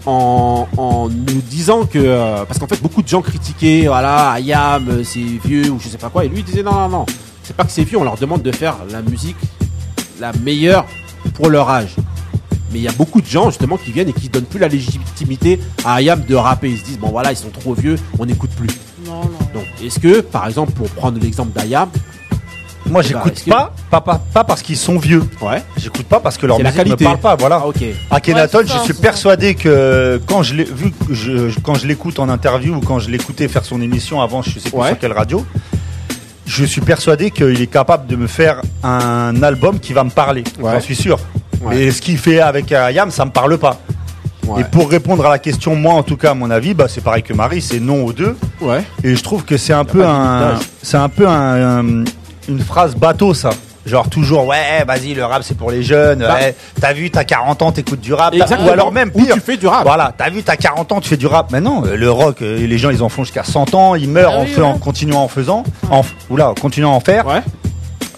Speaker 1: en, en nous disant que euh, parce qu'en fait beaucoup de gens critiquaient voilà Ayam euh, c'est vieux ou je sais pas quoi et lui il disait non non non c'est pas que c'est vieux on leur demande de faire la musique la meilleure pour leur âge mais il y a beaucoup de gens justement qui viennent et qui donnent plus la légitimité à Ayam de rapper ils se disent bon voilà ils sont trop vieux on n'écoute plus
Speaker 4: Non, non.
Speaker 1: donc est-ce que par exemple pour prendre l'exemple d'Ayam
Speaker 2: Moi,
Speaker 1: bah,
Speaker 2: j'écoute
Speaker 1: est-ce que-
Speaker 2: pas, pas, pas, pas parce qu'ils sont vieux.
Speaker 1: Ouais.
Speaker 2: J'écoute pas parce que leur musique me
Speaker 1: qualité.
Speaker 2: parle pas. Voilà.
Speaker 1: Ah, ok.
Speaker 2: Akhenaton,
Speaker 4: Ouais,
Speaker 2: je suis persuadé que quand je l'ai vu, que je, je- quand je l'écoute en interview ou quand je l'écoutais faire son émission avant, je sais plus
Speaker 1: Ouais.
Speaker 2: sur quelle radio, je suis persuadé qu'il est capable de me faire un album qui va me parler.
Speaker 1: Ouais.
Speaker 2: J'en suis sûr.
Speaker 1: Ouais.
Speaker 2: Mais ce qu'il fait avec Ayam, ça me parle pas.
Speaker 1: Ouais.
Speaker 2: Et pour répondre à la question, moi en tout cas, à mon avis, bah, c'est pareil que Marie, c'est non aux deux.
Speaker 1: ouais
Speaker 2: Et je trouve que c'est un peu un, c'est un peu un- une phrase bateau ça. Genre toujours ouais vas-y le rap c'est pour les jeunes.
Speaker 1: Bah.
Speaker 2: ouais, t'as vu t'as 40 ans t'écoutes du rap. Ou alors même
Speaker 1: Ou
Speaker 2: pire.
Speaker 1: tu fais du rap.
Speaker 2: Voilà t'as vu t'as 40 ans tu fais du rap. Mais non euh, le rock euh, les gens ils en font jusqu'à 100 ans ils meurent
Speaker 4: Ah
Speaker 2: en,
Speaker 4: oui,
Speaker 2: fait- en
Speaker 4: ouais.
Speaker 2: continuant en faisant. En, oula en continuant à en faire.
Speaker 1: ouais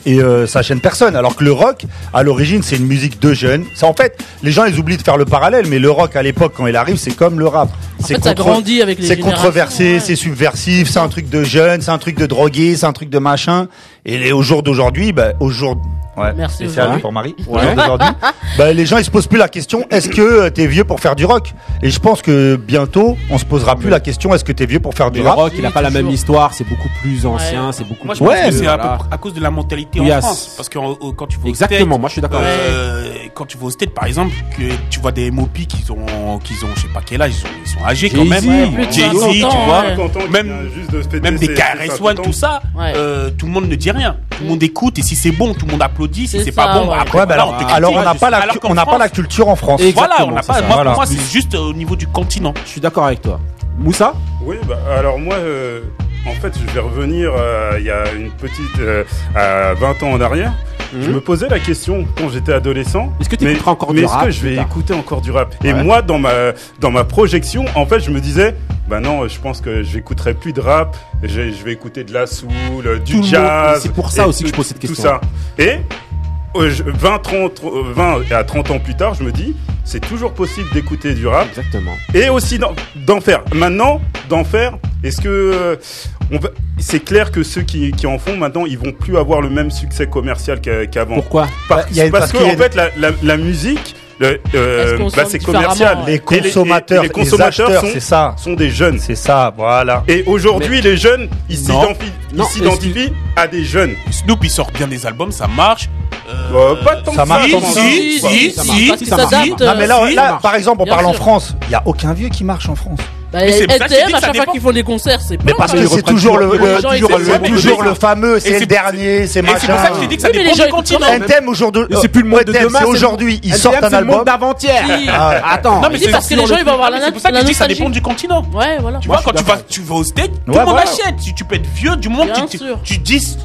Speaker 2: Et euh, ça gêne personne. Alors que le rock, à l'origine, c'est une musique de jeunes. C'est en fait, les gens ils oublient de faire le parallèle, mais le rock à l'époque, quand il arrive, c'est comme le rap. C'est
Speaker 4: fait, ça grandit avec les
Speaker 2: C'est controversé,
Speaker 4: ouais.
Speaker 2: c'est subversif, c'est un truc de jeunes, c'est un truc de drogué, c'est un truc de machin. Et au jour d'aujourd'hui, bah, aujourd'hui, Ouais.
Speaker 4: Merci. C'est
Speaker 2: pour Marie.
Speaker 1: Ouais.
Speaker 2: Bah, les gens ils se posent plus la question est-ce que euh, t'es vieux pour faire du rock? Et je pense que bientôt on se posera plus la question est-ce que t'es vieux pour faire du
Speaker 1: le rock? il a pas la même histoire, c'est beaucoup plus ancien, c'est beaucoup.
Speaker 3: Moi je c'est à, cause de la mentalité en France parce que euh, quand tu
Speaker 1: exactement,
Speaker 3: state,
Speaker 1: moi je suis d'accord.
Speaker 3: Euh, quand tu vas au state par exemple, que tu vois des Mopi qui ont qui ont je sais pas quel âge, ils sont, ils sont âgés quand même. Jay
Speaker 1: Z,
Speaker 3: tu vois, même des KRS
Speaker 5: One,
Speaker 3: tout ça, euh, tout le monde ne dit tout le monde écoute et si c'est bon, tout le monde applaudit. Si
Speaker 4: c'est
Speaker 3: pas bon, après,
Speaker 2: alors,
Speaker 3: on
Speaker 2: n'a pas, la, culture en France.
Speaker 3: Voilà, on n'a pas. Moi, pour moi, c'est juste euh, au niveau du continent.
Speaker 1: Je suis d'accord avec toi. Moussa
Speaker 5: Oui, bah, alors moi, euh, en fait, je vais revenir euh, il y a une petite. Euh, à 20 ans en arrière. Je mhm. me posais la question quand j'étais adolescent.
Speaker 1: Est-ce que tu écouteras encore
Speaker 5: mais
Speaker 1: du rap Est-ce
Speaker 5: que je vais écouter encore du rap? Et moi, dans ma, dans ma projection, en fait, je me disais, ben non, je pense que j'écouterai plus de rap, je, vais écouter de la soul, du
Speaker 1: tout
Speaker 5: jazz.
Speaker 1: C'est pour ça aussi que je pose cette question.
Speaker 5: Tout ça. Et 20, 30, 20 à 30 ans plus tard, je me dis, c'est toujours possible d'écouter du rap.
Speaker 1: Exactement.
Speaker 5: Et aussi d'en faire. Maintenant, d'en faire, est-ce que euh, c'est clair que ceux qui, en font maintenant, ils vont plus avoir le même succès commercial qu'avant
Speaker 1: Pourquoi?
Speaker 2: Bah,
Speaker 5: parce,
Speaker 2: parce
Speaker 5: que en fait, la, musique. Euh, bah, c'est commercial.
Speaker 2: Les consommateurs,
Speaker 5: et
Speaker 2: les,
Speaker 5: les consommateurs
Speaker 2: les
Speaker 5: sont,
Speaker 2: ça.
Speaker 5: sont des jeunes.
Speaker 2: C'est ça, voilà.
Speaker 5: Et aujourd'hui, les jeunes, ils s'identifient à des jeunes.
Speaker 3: Snoop, il sort bien des albums, ça marche.
Speaker 5: Euh, euh, pas tant
Speaker 2: ça marche.
Speaker 3: Si, si,
Speaker 1: bah,
Speaker 3: si,
Speaker 1: ça marche.
Speaker 2: Non, mais là, par exemple, on parle en France. Il y a aucun vieux qui marche en France.
Speaker 4: Bah,
Speaker 3: c'est STM,
Speaker 4: à chaque fois qu'ils font des concerts, c'est
Speaker 2: Mais parce que c'est toujours le, fameux, c'est le dernier, c'est machin.
Speaker 3: C'est pour ça que j'ai dit que ça dépend du continent.
Speaker 2: NTM aujourd'hui.
Speaker 1: C'est plus le monde de demain,
Speaker 2: c'est aujourd'hui. Ils sortent un album.
Speaker 1: d'avant-hier.
Speaker 2: Ah
Speaker 1: Attends.
Speaker 3: Non, mais c'est
Speaker 4: parce que les gens, ils vont avoir la
Speaker 3: C'est pour ça que je dis que ça dépend du continent.
Speaker 4: Ouais, voilà.
Speaker 3: Tu vois, quand tu bah,
Speaker 1: vas,
Speaker 3: tu vas au steak, tout le monde achète. Tu peux être vieux du moment que tu dis,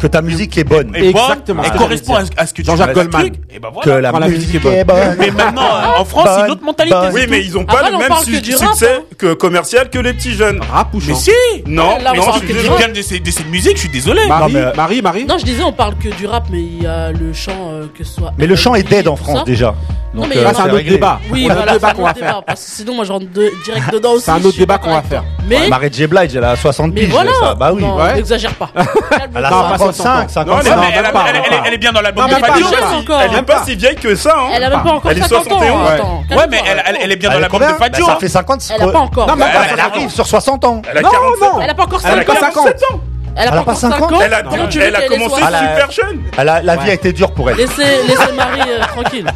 Speaker 2: que ta musique est bonne.
Speaker 1: Exactement. Elle
Speaker 3: correspond à ce que tu
Speaker 1: dis.
Speaker 3: Jean-Jacques
Speaker 1: Goldman.
Speaker 3: Ben
Speaker 2: que la musique est bonne.
Speaker 3: Mais maintenant, en France, c'est une autre mentalité.
Speaker 5: Oui, mais ils ont pas le même succès que commerciale que les petits jeunes.
Speaker 1: Rapouchon.
Speaker 3: Mais si
Speaker 5: Non,
Speaker 4: Là, on
Speaker 5: non,
Speaker 3: de de je suis désolé.
Speaker 1: Marie, Marie, Marie.
Speaker 4: Non, je disais, on parle que du rap, mais le chant euh, que soit.
Speaker 2: Mais le chant est dead en. France déjà.
Speaker 4: Non,
Speaker 2: euh,
Speaker 1: c'est un autre débat. C'est un qu'on faire.
Speaker 4: Direct dedans.
Speaker 1: C'est un autre débat qu'on va faire.
Speaker 2: Marie J. Blige, elle a 60 piges. Bah oui.
Speaker 4: Pas.
Speaker 2: Elle a 55,
Speaker 5: elle
Speaker 3: bien dans
Speaker 5: Elle si vieille que ça. Hein.
Speaker 4: Elle pas encore
Speaker 3: mais elle est bien dans de
Speaker 2: fait 50.
Speaker 4: Elle
Speaker 1: non, mais
Speaker 2: elle, arrive sur 60 ans.
Speaker 5: Elle a 47
Speaker 1: non,
Speaker 5: non.
Speaker 4: Elle a pas encore 50 ans. Elle a, pas 50 ans.
Speaker 5: Elle a,
Speaker 4: non, elle
Speaker 5: elle a commencé
Speaker 4: soit...
Speaker 5: super jeune.
Speaker 2: Elle a, la vie a été dure pour elle.
Speaker 4: Laissez, laissez Marie euh, tranquille.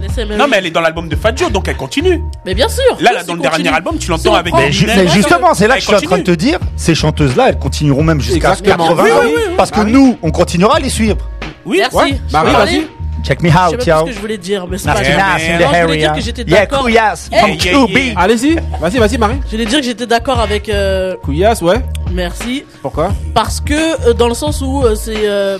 Speaker 4: Laissez
Speaker 3: Non mais elle est dans l'album de Fadjo donc elle continue.
Speaker 4: Mais bien sûr.
Speaker 3: Là, là dans le dernier album tu l'entends avec.
Speaker 2: Mais, ju mais justement c'est là que je suis en train de te dire ces chanteuses là elles continueront même jusqu'à 80 ans parce que nous on continuera à les suivre.
Speaker 3: Oui.
Speaker 4: Merci.
Speaker 1: Marie vas-y.
Speaker 2: Check me out,
Speaker 4: yo. Je
Speaker 2: sais pas
Speaker 4: ce que je voulais dire, mais c'est pas grave.
Speaker 2: in the area. Yeah, Kouyas, from QB.
Speaker 1: Allez-y, vas-y, vas-y, Marie.
Speaker 4: Je voulais dire que j'étais d'accord avec. Euh...
Speaker 1: Ouais.
Speaker 4: Merci.
Speaker 1: Pourquoi?
Speaker 4: Parce que, euh, dans le sens où euh, c'est. Euh,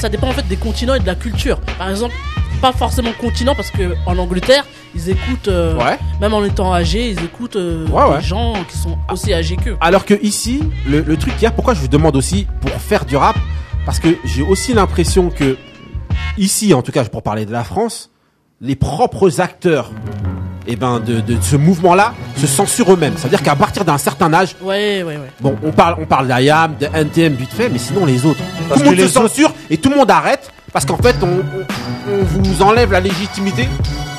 Speaker 4: ça dépend en fait des continents et de la culture. Par exemple, pas forcément continent, parce que en Angleterre, ils écoutent,
Speaker 1: ouais.
Speaker 4: même en étant âgés, ils écoutent des gens qui sont aussi âgés qu'eux.
Speaker 1: Alors que ici, le, le truc qu'il y a, pourquoi je vous demande aussi pour faire du rap, parce que j'ai aussi l'impression que ici, en tout cas, pour parler de la France, les propres acteurs eh ben de, ce mouvement-là se censurent eux-mêmes. Ça veut dire qu'à partir d'un certain âge, bon, on parle, on parle de NTM vite fait, mais sinon les autres,
Speaker 2: parce
Speaker 1: tout le monde se censure et tout le monde arrête parce qu'en fait, on, vous enlève la légitimité.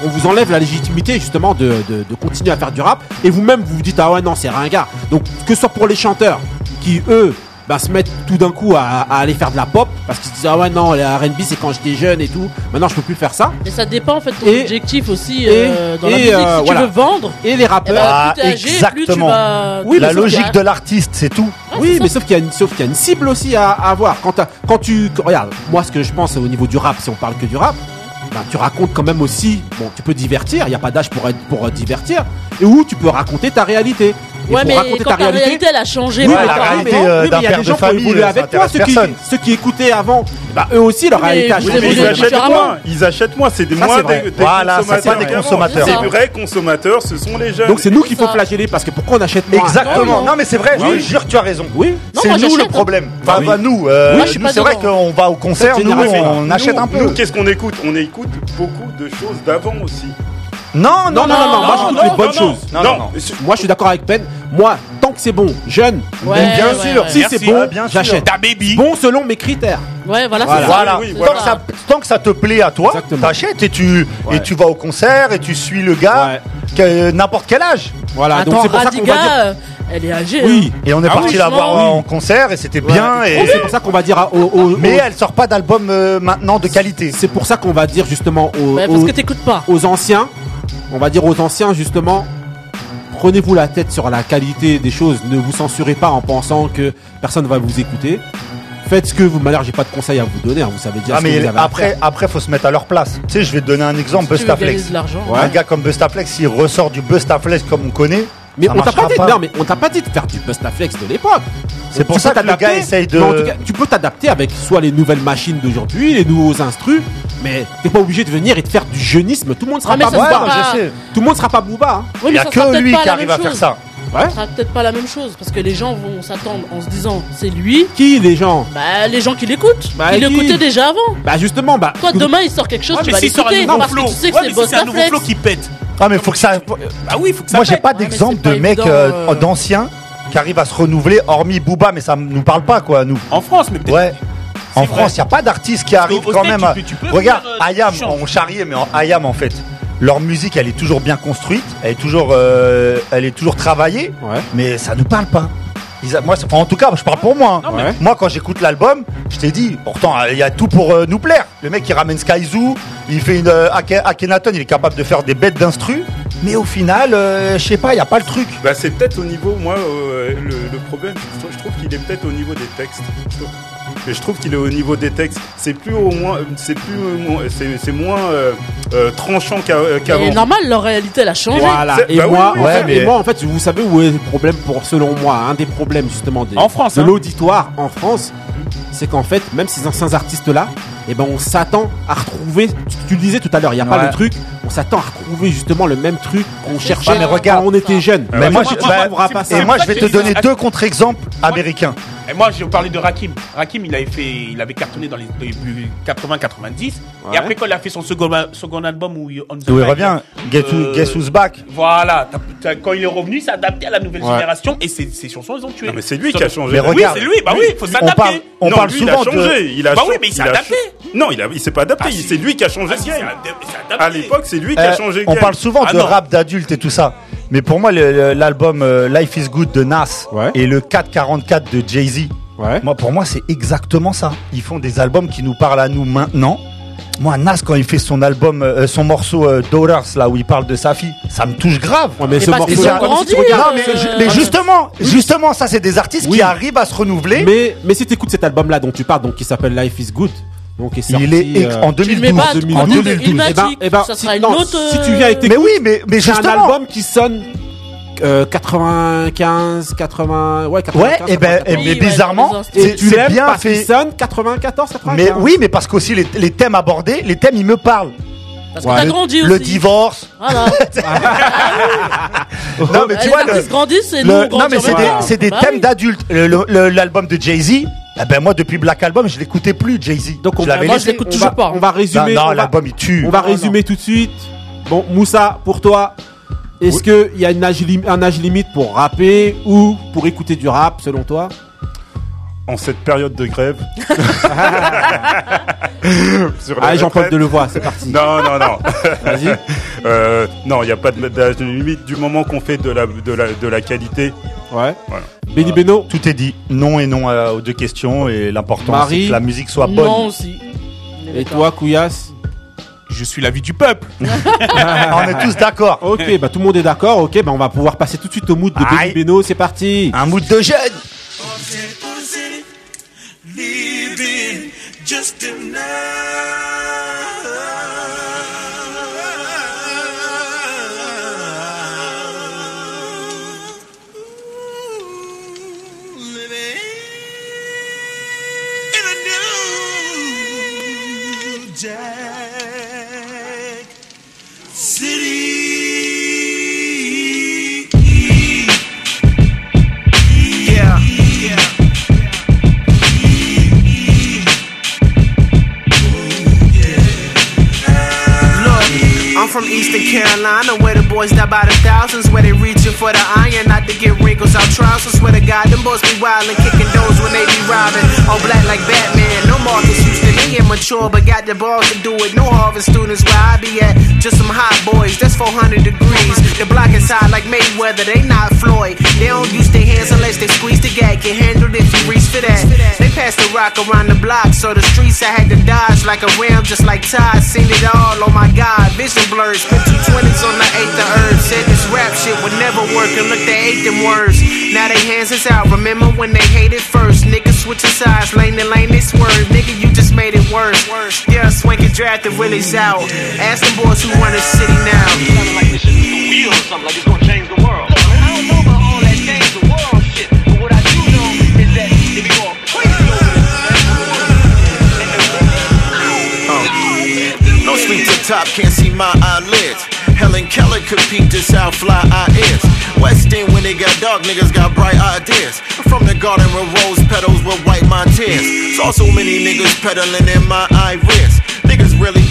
Speaker 1: On vous enlève la légitimité justement de, de, de continuer à faire du rap et vous-même vous vous dites ah ouais non c'est ringard. Donc que ce soit pour les chanteurs qui eux bah, se mettre tout d'un coup à, aller faire de la pop parce qu'ils se disent ah ouais non la R&B c'est quand j'étais jeune et tout. Maintenant je peux plus faire ça.
Speaker 4: Et ça dépend en fait ton
Speaker 1: et,
Speaker 4: objectif aussi
Speaker 1: et,
Speaker 4: euh, dans la musique.
Speaker 1: euh,
Speaker 4: si
Speaker 1: voilà.
Speaker 4: tu veux vendre
Speaker 1: et les rappeurs.
Speaker 4: eh ben,
Speaker 2: ah,
Speaker 4: âgé,
Speaker 2: exactement.
Speaker 4: plus vas...
Speaker 1: oui,
Speaker 2: la logique de l'artiste c'est tout.
Speaker 4: Ah,
Speaker 1: oui mais sauf qu'il y a une sauf qu'il y a une cible aussi à, à avoir. Quand quand tu regarde moi ce que je pense au niveau du rap si on parle que du rap ben, tu racontes quand même aussi, bon, tu peux divertir, il n'y a pas d'âge pour, être, pour divertir, et où tu peux raconter ta réalité. Il
Speaker 4: ouais,
Speaker 1: faut
Speaker 4: mais
Speaker 1: raconter
Speaker 4: quand
Speaker 1: ta,
Speaker 4: réalité. elle a changé.
Speaker 1: Oui, mais
Speaker 2: la réalité euh, d'un père de famille,
Speaker 1: avec toi, ceux qui, écoutaient avant, bah, eux aussi, leur réalité a changé.
Speaker 5: Ils achètent moins. Ils achètent moins. C'est des moins des consommateurs. Les vrais consommateurs, ce sont les jeunes.
Speaker 1: Donc c'est nous qu'il faut flageller parce que pourquoi on achète moins
Speaker 2: Exactement. Ah non, mais c'est vrai. Je jure que tu as raison.
Speaker 1: Oui.
Speaker 2: C'est nous le problème. Nous. Euh, c'est vrai qu'on va au concert, on achète un peu.
Speaker 5: Nous, qu'est-ce qu'on écoute? On écoute beaucoup de choses d'avant aussi.
Speaker 2: Non,
Speaker 1: Non, non, non, non, moi j'écoute les bonnes
Speaker 5: non,
Speaker 1: choses.
Speaker 2: Non,
Speaker 5: non.
Speaker 1: Moi je suis d'accord avec Ben. Moi, tant que c'est bon, jeune,
Speaker 4: Ouais,
Speaker 2: bien
Speaker 4: ouais,
Speaker 2: sûr.
Speaker 1: si c'est bon,
Speaker 2: Ah,
Speaker 1: j'achète.
Speaker 3: Ta baby.
Speaker 1: Bon selon mes critères.
Speaker 4: Ouais, voilà, c'est
Speaker 2: Voilà.
Speaker 4: ça.
Speaker 2: Voilà.
Speaker 4: Oui, oui,
Speaker 2: tant,
Speaker 4: voilà.
Speaker 2: que ça, tant que ça te plaît à toi, t'achètes et tu, et tu vas au concert et tu suis le gars, que- n'importe quel âge.
Speaker 1: Voilà,
Speaker 4: Attends, Radiga, euh, elle est âgée.
Speaker 1: Oui.
Speaker 4: hein.
Speaker 2: Et on est
Speaker 1: Ah
Speaker 2: parti
Speaker 1: oui,
Speaker 2: la voir en concert et c'était bien. Et
Speaker 1: C'est pour ça qu'on va dire à- aux- aux-
Speaker 2: Mais
Speaker 1: aux-
Speaker 2: elle sort pas d'album euh, maintenant de qualité.
Speaker 1: C'est pour ça qu'on va dire justement aux,
Speaker 4: Ouais, parce
Speaker 1: aux-
Speaker 4: que t'écoutes pas.
Speaker 1: aux anciens, on va dire aux anciens justement, prenez-vous la tête sur la qualité des choses, ne vous censurez pas en pensant que personne va vous écouter. Faites ce que vous, malheur, j'ai pas de conseils à vous donner, hein, vous savez déjà
Speaker 2: Ah
Speaker 1: ce que
Speaker 2: mais
Speaker 1: vous avez à
Speaker 2: après,
Speaker 1: faire.
Speaker 2: après faut se mettre à leur place. Tu sais, je vais te donner un exemple,
Speaker 4: Si tu veux gagner
Speaker 2: Bustaflex.
Speaker 4: de l'argent.
Speaker 2: Un gars comme Bustaflex, s'il ressort du Bustaflex comme on connaît,
Speaker 1: Mais
Speaker 2: ça
Speaker 1: on t'a pas dit,
Speaker 2: pas.
Speaker 1: non, mais on t'a pas dit de faire du Bustaflex de l'époque.
Speaker 2: C'est pour ça que le gars essaye de-
Speaker 1: mais en tout cas, tu peux t'adapter avec soit les nouvelles machines d'aujourd'hui, les nouveaux instrus, mais t'es pas obligé de venir et de faire du jeunisme. Tout le monde sera
Speaker 4: Ah,
Speaker 1: pas Booba. Tout le monde sera pas Booba. hein.
Speaker 4: Oui,
Speaker 2: Il y a que lui qui arrive à faire ça.
Speaker 1: Ouais.
Speaker 4: Ça sera peut-être pas la même chose parce que les gens vont s'attendre en se disant c'est lui.
Speaker 1: Qui les gens?
Speaker 4: Bah les gens qui l'écoutent,
Speaker 1: Bah,
Speaker 4: qui
Speaker 1: qui?
Speaker 4: l'écoutaient déjà avant.
Speaker 1: Bah justement, bah.
Speaker 4: Toi demain il sort quelque chose,
Speaker 3: Ouais,
Speaker 4: tu
Speaker 3: mais
Speaker 4: vas
Speaker 3: s'il sort un
Speaker 4: l'écouter
Speaker 3: nouveau
Speaker 4: parce
Speaker 3: flow,
Speaker 4: que tu sais que
Speaker 3: ouais,
Speaker 4: c'est
Speaker 3: si un nouveau flow qui pète.
Speaker 2: Ah mais faut que ça.
Speaker 3: Bah oui, faut que ça
Speaker 2: Moi j'ai pas
Speaker 4: mais
Speaker 2: d'exemple de mecs
Speaker 4: évident,
Speaker 2: euh,
Speaker 4: euh.
Speaker 2: d'anciens qui arrivent à se renouveler, hormis Booba, mais ça nous parle pas quoi, nous.
Speaker 3: En France, mais peut-être.
Speaker 2: Ouais. En. France, il n'y a pas d'artistes qui arrivent
Speaker 3: au
Speaker 2: quand même. Regarde,
Speaker 3: euh,
Speaker 2: Ayam,
Speaker 3: chantes.
Speaker 2: on charriait, mais en Ayam en fait. Leur musique, elle est toujours bien construite, elle est toujours, euh, elle est toujours travaillée,
Speaker 1: Ouais.
Speaker 2: mais ça nous parle pas. Ils a- moi, c'est- en tout cas, je parle pour moi. hein.
Speaker 1: Non, mais-
Speaker 2: Moi, quand j'écoute l'album, je t'ai dit, pourtant, il y a tout pour euh, nous plaire. Le mec, il ramène Sky Zoo, il fait une. euh, Akhenaton, il est capable de faire des bêtes d'instru, mais au final, euh, je sais pas, il y a pas le truc.
Speaker 5: Bah, c'est peut-être au niveau, moi, euh, le, le problème, je trouve, je trouve qu'il est peut-être au niveau des textes. Je trouve- Et je trouve qu'il est au niveau des textes. C'est plus au moins, c'est plus, moins- c'est c'est moins euh, euh, tranchant qu'a- euh,
Speaker 4: Et
Speaker 5: qu'avant.
Speaker 4: normal, leur réalité elle a changé.
Speaker 1: Voilà.
Speaker 5: C'est-
Speaker 1: Et,
Speaker 5: bah oui,
Speaker 1: moi,
Speaker 5: oui,
Speaker 1: en
Speaker 2: ouais,
Speaker 1: fait,
Speaker 2: mais-
Speaker 1: et moi, en fait, vous savez où est le problème pour, selon moi, un des problèmes justement des-
Speaker 3: En France,
Speaker 1: de
Speaker 3: hein.
Speaker 1: l'auditoire en France, c'est qu'en fait, même ces anciens artistes-là, eh ben, on s'attend à retrouver. Tu, tu le disais tout à l'heure, il n'y a pas de truc. On s'attend à retrouver justement le même truc qu'on cherchait
Speaker 2: mais regarde.
Speaker 1: quand on était jeune.
Speaker 2: Mais moi, je- bah, et moi, je vais te donner deux contre-exemples américains.
Speaker 3: Et moi, j'ai parlé de Rakim. Rakim, il avait fait, il avait cartonné dans les débuts 80-90.
Speaker 1: Ouais.
Speaker 3: Et après, quand il a fait son second, second album où On the
Speaker 2: Où il revient, Guess, Who-
Speaker 3: euh,
Speaker 2: Guess Who's Back.
Speaker 3: Voilà. quand il est revenu, il s'est adapté à la nouvelle
Speaker 1: Ouais.
Speaker 3: génération et ses, ses chansons, ils ont tué.
Speaker 5: Non, mais c'est lui qui a changé.
Speaker 2: Mais
Speaker 3: Oui,
Speaker 2: regarde,
Speaker 3: c'est lui. Bah oui, il faut
Speaker 2: on
Speaker 3: s'adapter.
Speaker 2: parle, on
Speaker 5: non,
Speaker 2: parle
Speaker 5: lui,
Speaker 2: souvent
Speaker 5: il a
Speaker 2: de.
Speaker 5: changé. Il a
Speaker 3: Bah oui, mais il s'est adapté.
Speaker 5: Non, il, a, il s'est pas adapté.
Speaker 3: Ah.
Speaker 5: C'est lui qui a changé
Speaker 3: Ah,
Speaker 5: le game. À l'époque, c'est lui qui a changé le
Speaker 2: on parle souvent
Speaker 3: Ah
Speaker 2: de rap d'adulte et tout ça. Mais pour moi, l'album euh, Life is Good de Nas
Speaker 1: Ouais.
Speaker 2: et le 444 de Jay-Z,
Speaker 1: Ouais.
Speaker 2: moi, pour moi, c'est exactement ça. Ils font des albums qui nous parlent à nous maintenant. Moi, Nas, quand il fait son album, euh, son morceau euh, Daughters, là où il parle de sa fille, ça me touche grave.
Speaker 1: Ouais, mais
Speaker 4: Et
Speaker 1: ce
Speaker 4: parce grandi,
Speaker 2: Non, mais,
Speaker 4: Euh,
Speaker 2: mais justement, justement, ça, c'est des artistes
Speaker 1: Oui.
Speaker 2: qui arrivent à se renouveler.
Speaker 1: Mais, mais si tu écoutes cet album-là dont tu parles, donc qui s'appelle Life is Good, donc est sorti
Speaker 2: il est
Speaker 1: euh,
Speaker 2: en
Speaker 4: Tu le
Speaker 2: 2012.
Speaker 4: mets pas
Speaker 1: en
Speaker 4: en
Speaker 1: 2012.
Speaker 4: 2012.
Speaker 1: Eh ben- eh ben,
Speaker 4: ça
Speaker 1: si-
Speaker 4: sera une autre.
Speaker 1: si tu viens avec tes
Speaker 2: Mais oui, mais, mais
Speaker 1: C'est un album qui sonne euh, 95, 80, ouais, 95.
Speaker 2: Ouais, et ben, et
Speaker 4: Oui,
Speaker 2: mais bizarrement, c'est
Speaker 1: tu
Speaker 2: c'est
Speaker 1: l'aimes
Speaker 2: bien
Speaker 1: parce qu'il
Speaker 2: fait.
Speaker 1: sonne 94, 95.
Speaker 2: Mais oui, mais parce qu'aussi les, les thèmes abordés, les thèmes ils me parlent.
Speaker 4: Parce que
Speaker 1: Ouais.
Speaker 4: t'as
Speaker 1: Le-
Speaker 4: grandi
Speaker 2: Le
Speaker 4: aussi.
Speaker 2: divorce.
Speaker 4: Voilà.
Speaker 2: Non mais tu
Speaker 4: les
Speaker 2: vois le,
Speaker 4: artistes grandissent et
Speaker 2: le-
Speaker 4: nous on
Speaker 2: non mais c'est des, des
Speaker 4: Bah
Speaker 2: thèmes
Speaker 4: oui.
Speaker 2: d'adultes. Le- le- le- L'album de Jay Z. Eh ben moi depuis Black Album je l'écoutais plus Jay Z.
Speaker 1: Donc on,
Speaker 2: je l'avais
Speaker 1: moi,
Speaker 4: je l'écoute
Speaker 1: on
Speaker 4: toujours
Speaker 1: va-
Speaker 4: pas.
Speaker 1: On va résumer.
Speaker 2: Non, l'album il tue.
Speaker 1: On va
Speaker 4: Non,
Speaker 1: résumer tout de suite. Bon, Moussa, pour toi, est-ce que il y a une âge lim- un âge limite pour rapper ou pour écouter du rap, selon toi?
Speaker 5: En cette période de grève. Sur
Speaker 1: Allez, Jean-Paul. Delevoye, c'est parti.
Speaker 5: Non, non, non.
Speaker 1: Vas-y.
Speaker 5: Euh, non, il n'y a pas de- d'âge limite du moment qu'on fait de la, de la, de la qualité.
Speaker 1: Ouais.
Speaker 5: Voilà.
Speaker 1: Benny Beno,
Speaker 2: Tout est dit. Non et non euh, aux deux questions et l'important
Speaker 1: Marie.
Speaker 2: c'est que la musique soit bonne.
Speaker 4: Non aussi.
Speaker 1: Et toi, Couillasse
Speaker 3: Je suis l'avis du peuple.
Speaker 2: On est tous d'accord.
Speaker 1: Ok, bah tout le monde est d'accord. Ok, bah on va pouvoir passer tout de suite au mood de
Speaker 2: Aïe.
Speaker 1: Benny Beno. C'est parti.
Speaker 2: Un mood de jeune.
Speaker 12: Living just Jack
Speaker 11: from Eastern Carolina, where the boys die by the thousands, where they reaching for the iron, not to get wrinkles out trousers. Swear to God, them boys be wildin', kicking doors when they be robbing. All black like Batman, no
Speaker 10: Marcus Houston, immature, but got the balls to do it. No Harvard students where I be at. Just some hot boys, that's 400 degrees. The block is hot like Mayweather, they not Floyd. They don't use their hands unless they squeeze the gag. Can handle it if you reach for that. They pass the rock around the block, so the streets I had to dodge like a ram, just like Todd. Seen it all, oh my god, vision. Spent two twenties on the eighth of earth. Said this rap shit would never work, and look, they ate them words. Now they hands is out. Remember when they hated first? Niggas switching sides, lane to lane, they swerve. Nigga, you just made it worse. Yeah, Swank and drafted Willie's out. Ask them boys who run the city now.
Speaker 11: this the. I don't know about all that change the world shit, but what I do know is that if you crazy over
Speaker 17: No top, can't see my eyelids. Helen Keller could peep this how fly I is. West End, when they got dark, niggas got bright ideas. From the garden with rose petals will wipe my tears. Saw so many niggas peddling in my iris.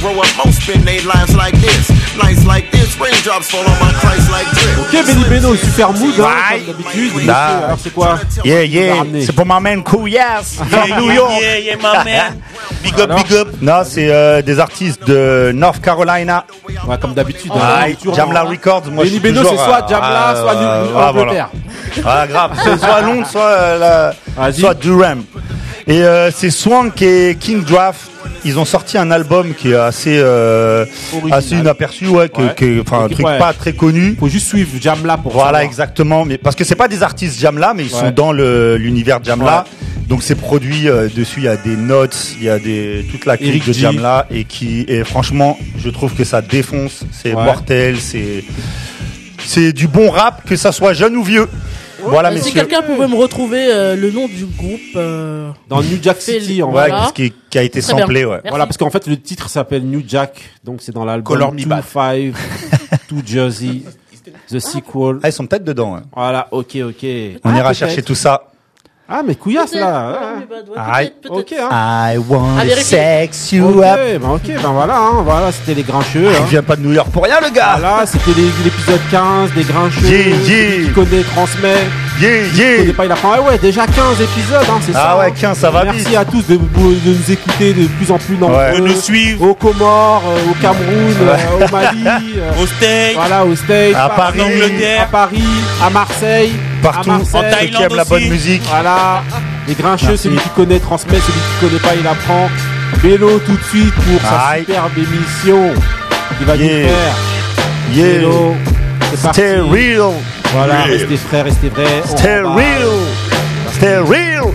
Speaker 17: Grow up, most spend their lives like this. Nights like this, raindrops fall on my Christ like drip.
Speaker 1: Ok, Benny Beno, super mood, hein, comme d'habitude. Mais
Speaker 2: Nah.
Speaker 1: Alors, c'est quoi
Speaker 2: Yeah, yeah. C'est pour ma man Cool Yes from New York.
Speaker 3: yeah, yeah, my man. Big up, big up.
Speaker 2: Non, c'est euh, des artistes de North Carolina.
Speaker 1: Ouais, comme d'habitude.
Speaker 2: Ah,
Speaker 1: hein,
Speaker 2: Jamla Records. Moi,
Speaker 1: Benny
Speaker 2: je suis
Speaker 1: Beno, c'est soit Jamla, soit New-
Speaker 2: ah,
Speaker 1: Angleterre.
Speaker 2: voilà. Ah, grave. C'est soit Londres, soit, euh, la- soit Durham. Et euh, c'est Swank et King Draft. Ils ont sorti un album qui est assez, euh, assez inaperçu, ouais, que-
Speaker 1: Ouais.
Speaker 2: que- enfin un truc
Speaker 1: ouais.
Speaker 2: pas très connu.
Speaker 1: Faut juste suivre Jamla pour
Speaker 2: Voilà,
Speaker 1: savoir.
Speaker 2: exactement. Mais parce que c'est pas des artistes Jamla, mais ils sont dans le- l'univers Jamla. Donc c'est produit euh, dessus. Il y a des notes, il y a des toute la clique de. Jamla et qui et franchement, je trouve que ça défonce. C'est mortel. C'est c'est du bon rap, que ça soit jeune ou vieux. Voilà,
Speaker 4: si
Speaker 2: messieurs.
Speaker 4: quelqu'un pouvait me retrouver euh, le nom du groupe. euh,
Speaker 1: Dans New Jack City, en
Speaker 2: Ouais,
Speaker 1: vrai.
Speaker 2: ce qui, qui a été
Speaker 4: Très bien.
Speaker 2: samplé, ouais.
Speaker 4: Merci.
Speaker 1: Voilà, parce qu'en fait, le titre s'appelle New Jack, donc c'est dans l'album
Speaker 2: Color Me
Speaker 1: 2-5, To Jersey, The Sequel.
Speaker 2: Ah, ils sont peut-être dedans. ouais.
Speaker 1: Voilà, ok, ok.
Speaker 2: On
Speaker 1: Ah,
Speaker 2: ira
Speaker 1: peut-être.
Speaker 2: chercher tout ça.
Speaker 1: Ah, mais couillasse, là.
Speaker 2: Aïe.
Speaker 1: Ok, hein.
Speaker 2: I want to sex you
Speaker 1: Ok,
Speaker 2: up.
Speaker 1: ben ok, ben voilà, hein, voilà, c'était les grincheux.
Speaker 2: Il
Speaker 1: Hein.
Speaker 2: vient pas de New York pour rien, le gars.
Speaker 1: Voilà, c'était l'épisode 15 des grincheux.
Speaker 2: Yeah.
Speaker 1: Qui connaît, transmet.
Speaker 2: Yeah, yeah.
Speaker 1: pas, il apprend. Ah ouais, déjà 15 épisodes, hein, c'est
Speaker 2: Ah
Speaker 1: ça.
Speaker 2: ouais,
Speaker 1: hein.
Speaker 2: 15, ça va
Speaker 1: Merci
Speaker 2: vite.
Speaker 1: à tous de, de nous écouter de plus en plus nombreux.
Speaker 2: Ouais.
Speaker 3: De nous suivre.
Speaker 1: Aux Comores, euh, au Cameroun, euh, au Mali. euh,
Speaker 3: Au steak.
Speaker 1: Voilà, au States,
Speaker 2: À Paris.
Speaker 1: à
Speaker 3: Angleterre.
Speaker 1: Paris, à Marseille,
Speaker 2: Partout.
Speaker 1: à Marseille,
Speaker 3: En
Speaker 2: Ceux qui
Speaker 3: Thaïlande
Speaker 2: aiment la bonne
Speaker 3: aussi.
Speaker 2: musique.
Speaker 1: Voilà, les grincheux,
Speaker 2: Merci.
Speaker 1: celui qui connaît transmet, celui qui connaît pas il apprend. Vélo tout de suite pour sa
Speaker 2: Aïe.
Speaker 1: superbe émission qui va
Speaker 2: Yeah.
Speaker 1: nous faire.
Speaker 2: Yeah.
Speaker 1: Vélo, c'est parti.
Speaker 2: Real.
Speaker 1: Voilà, restez frais, restez vrais.
Speaker 2: Stay real. Stay real.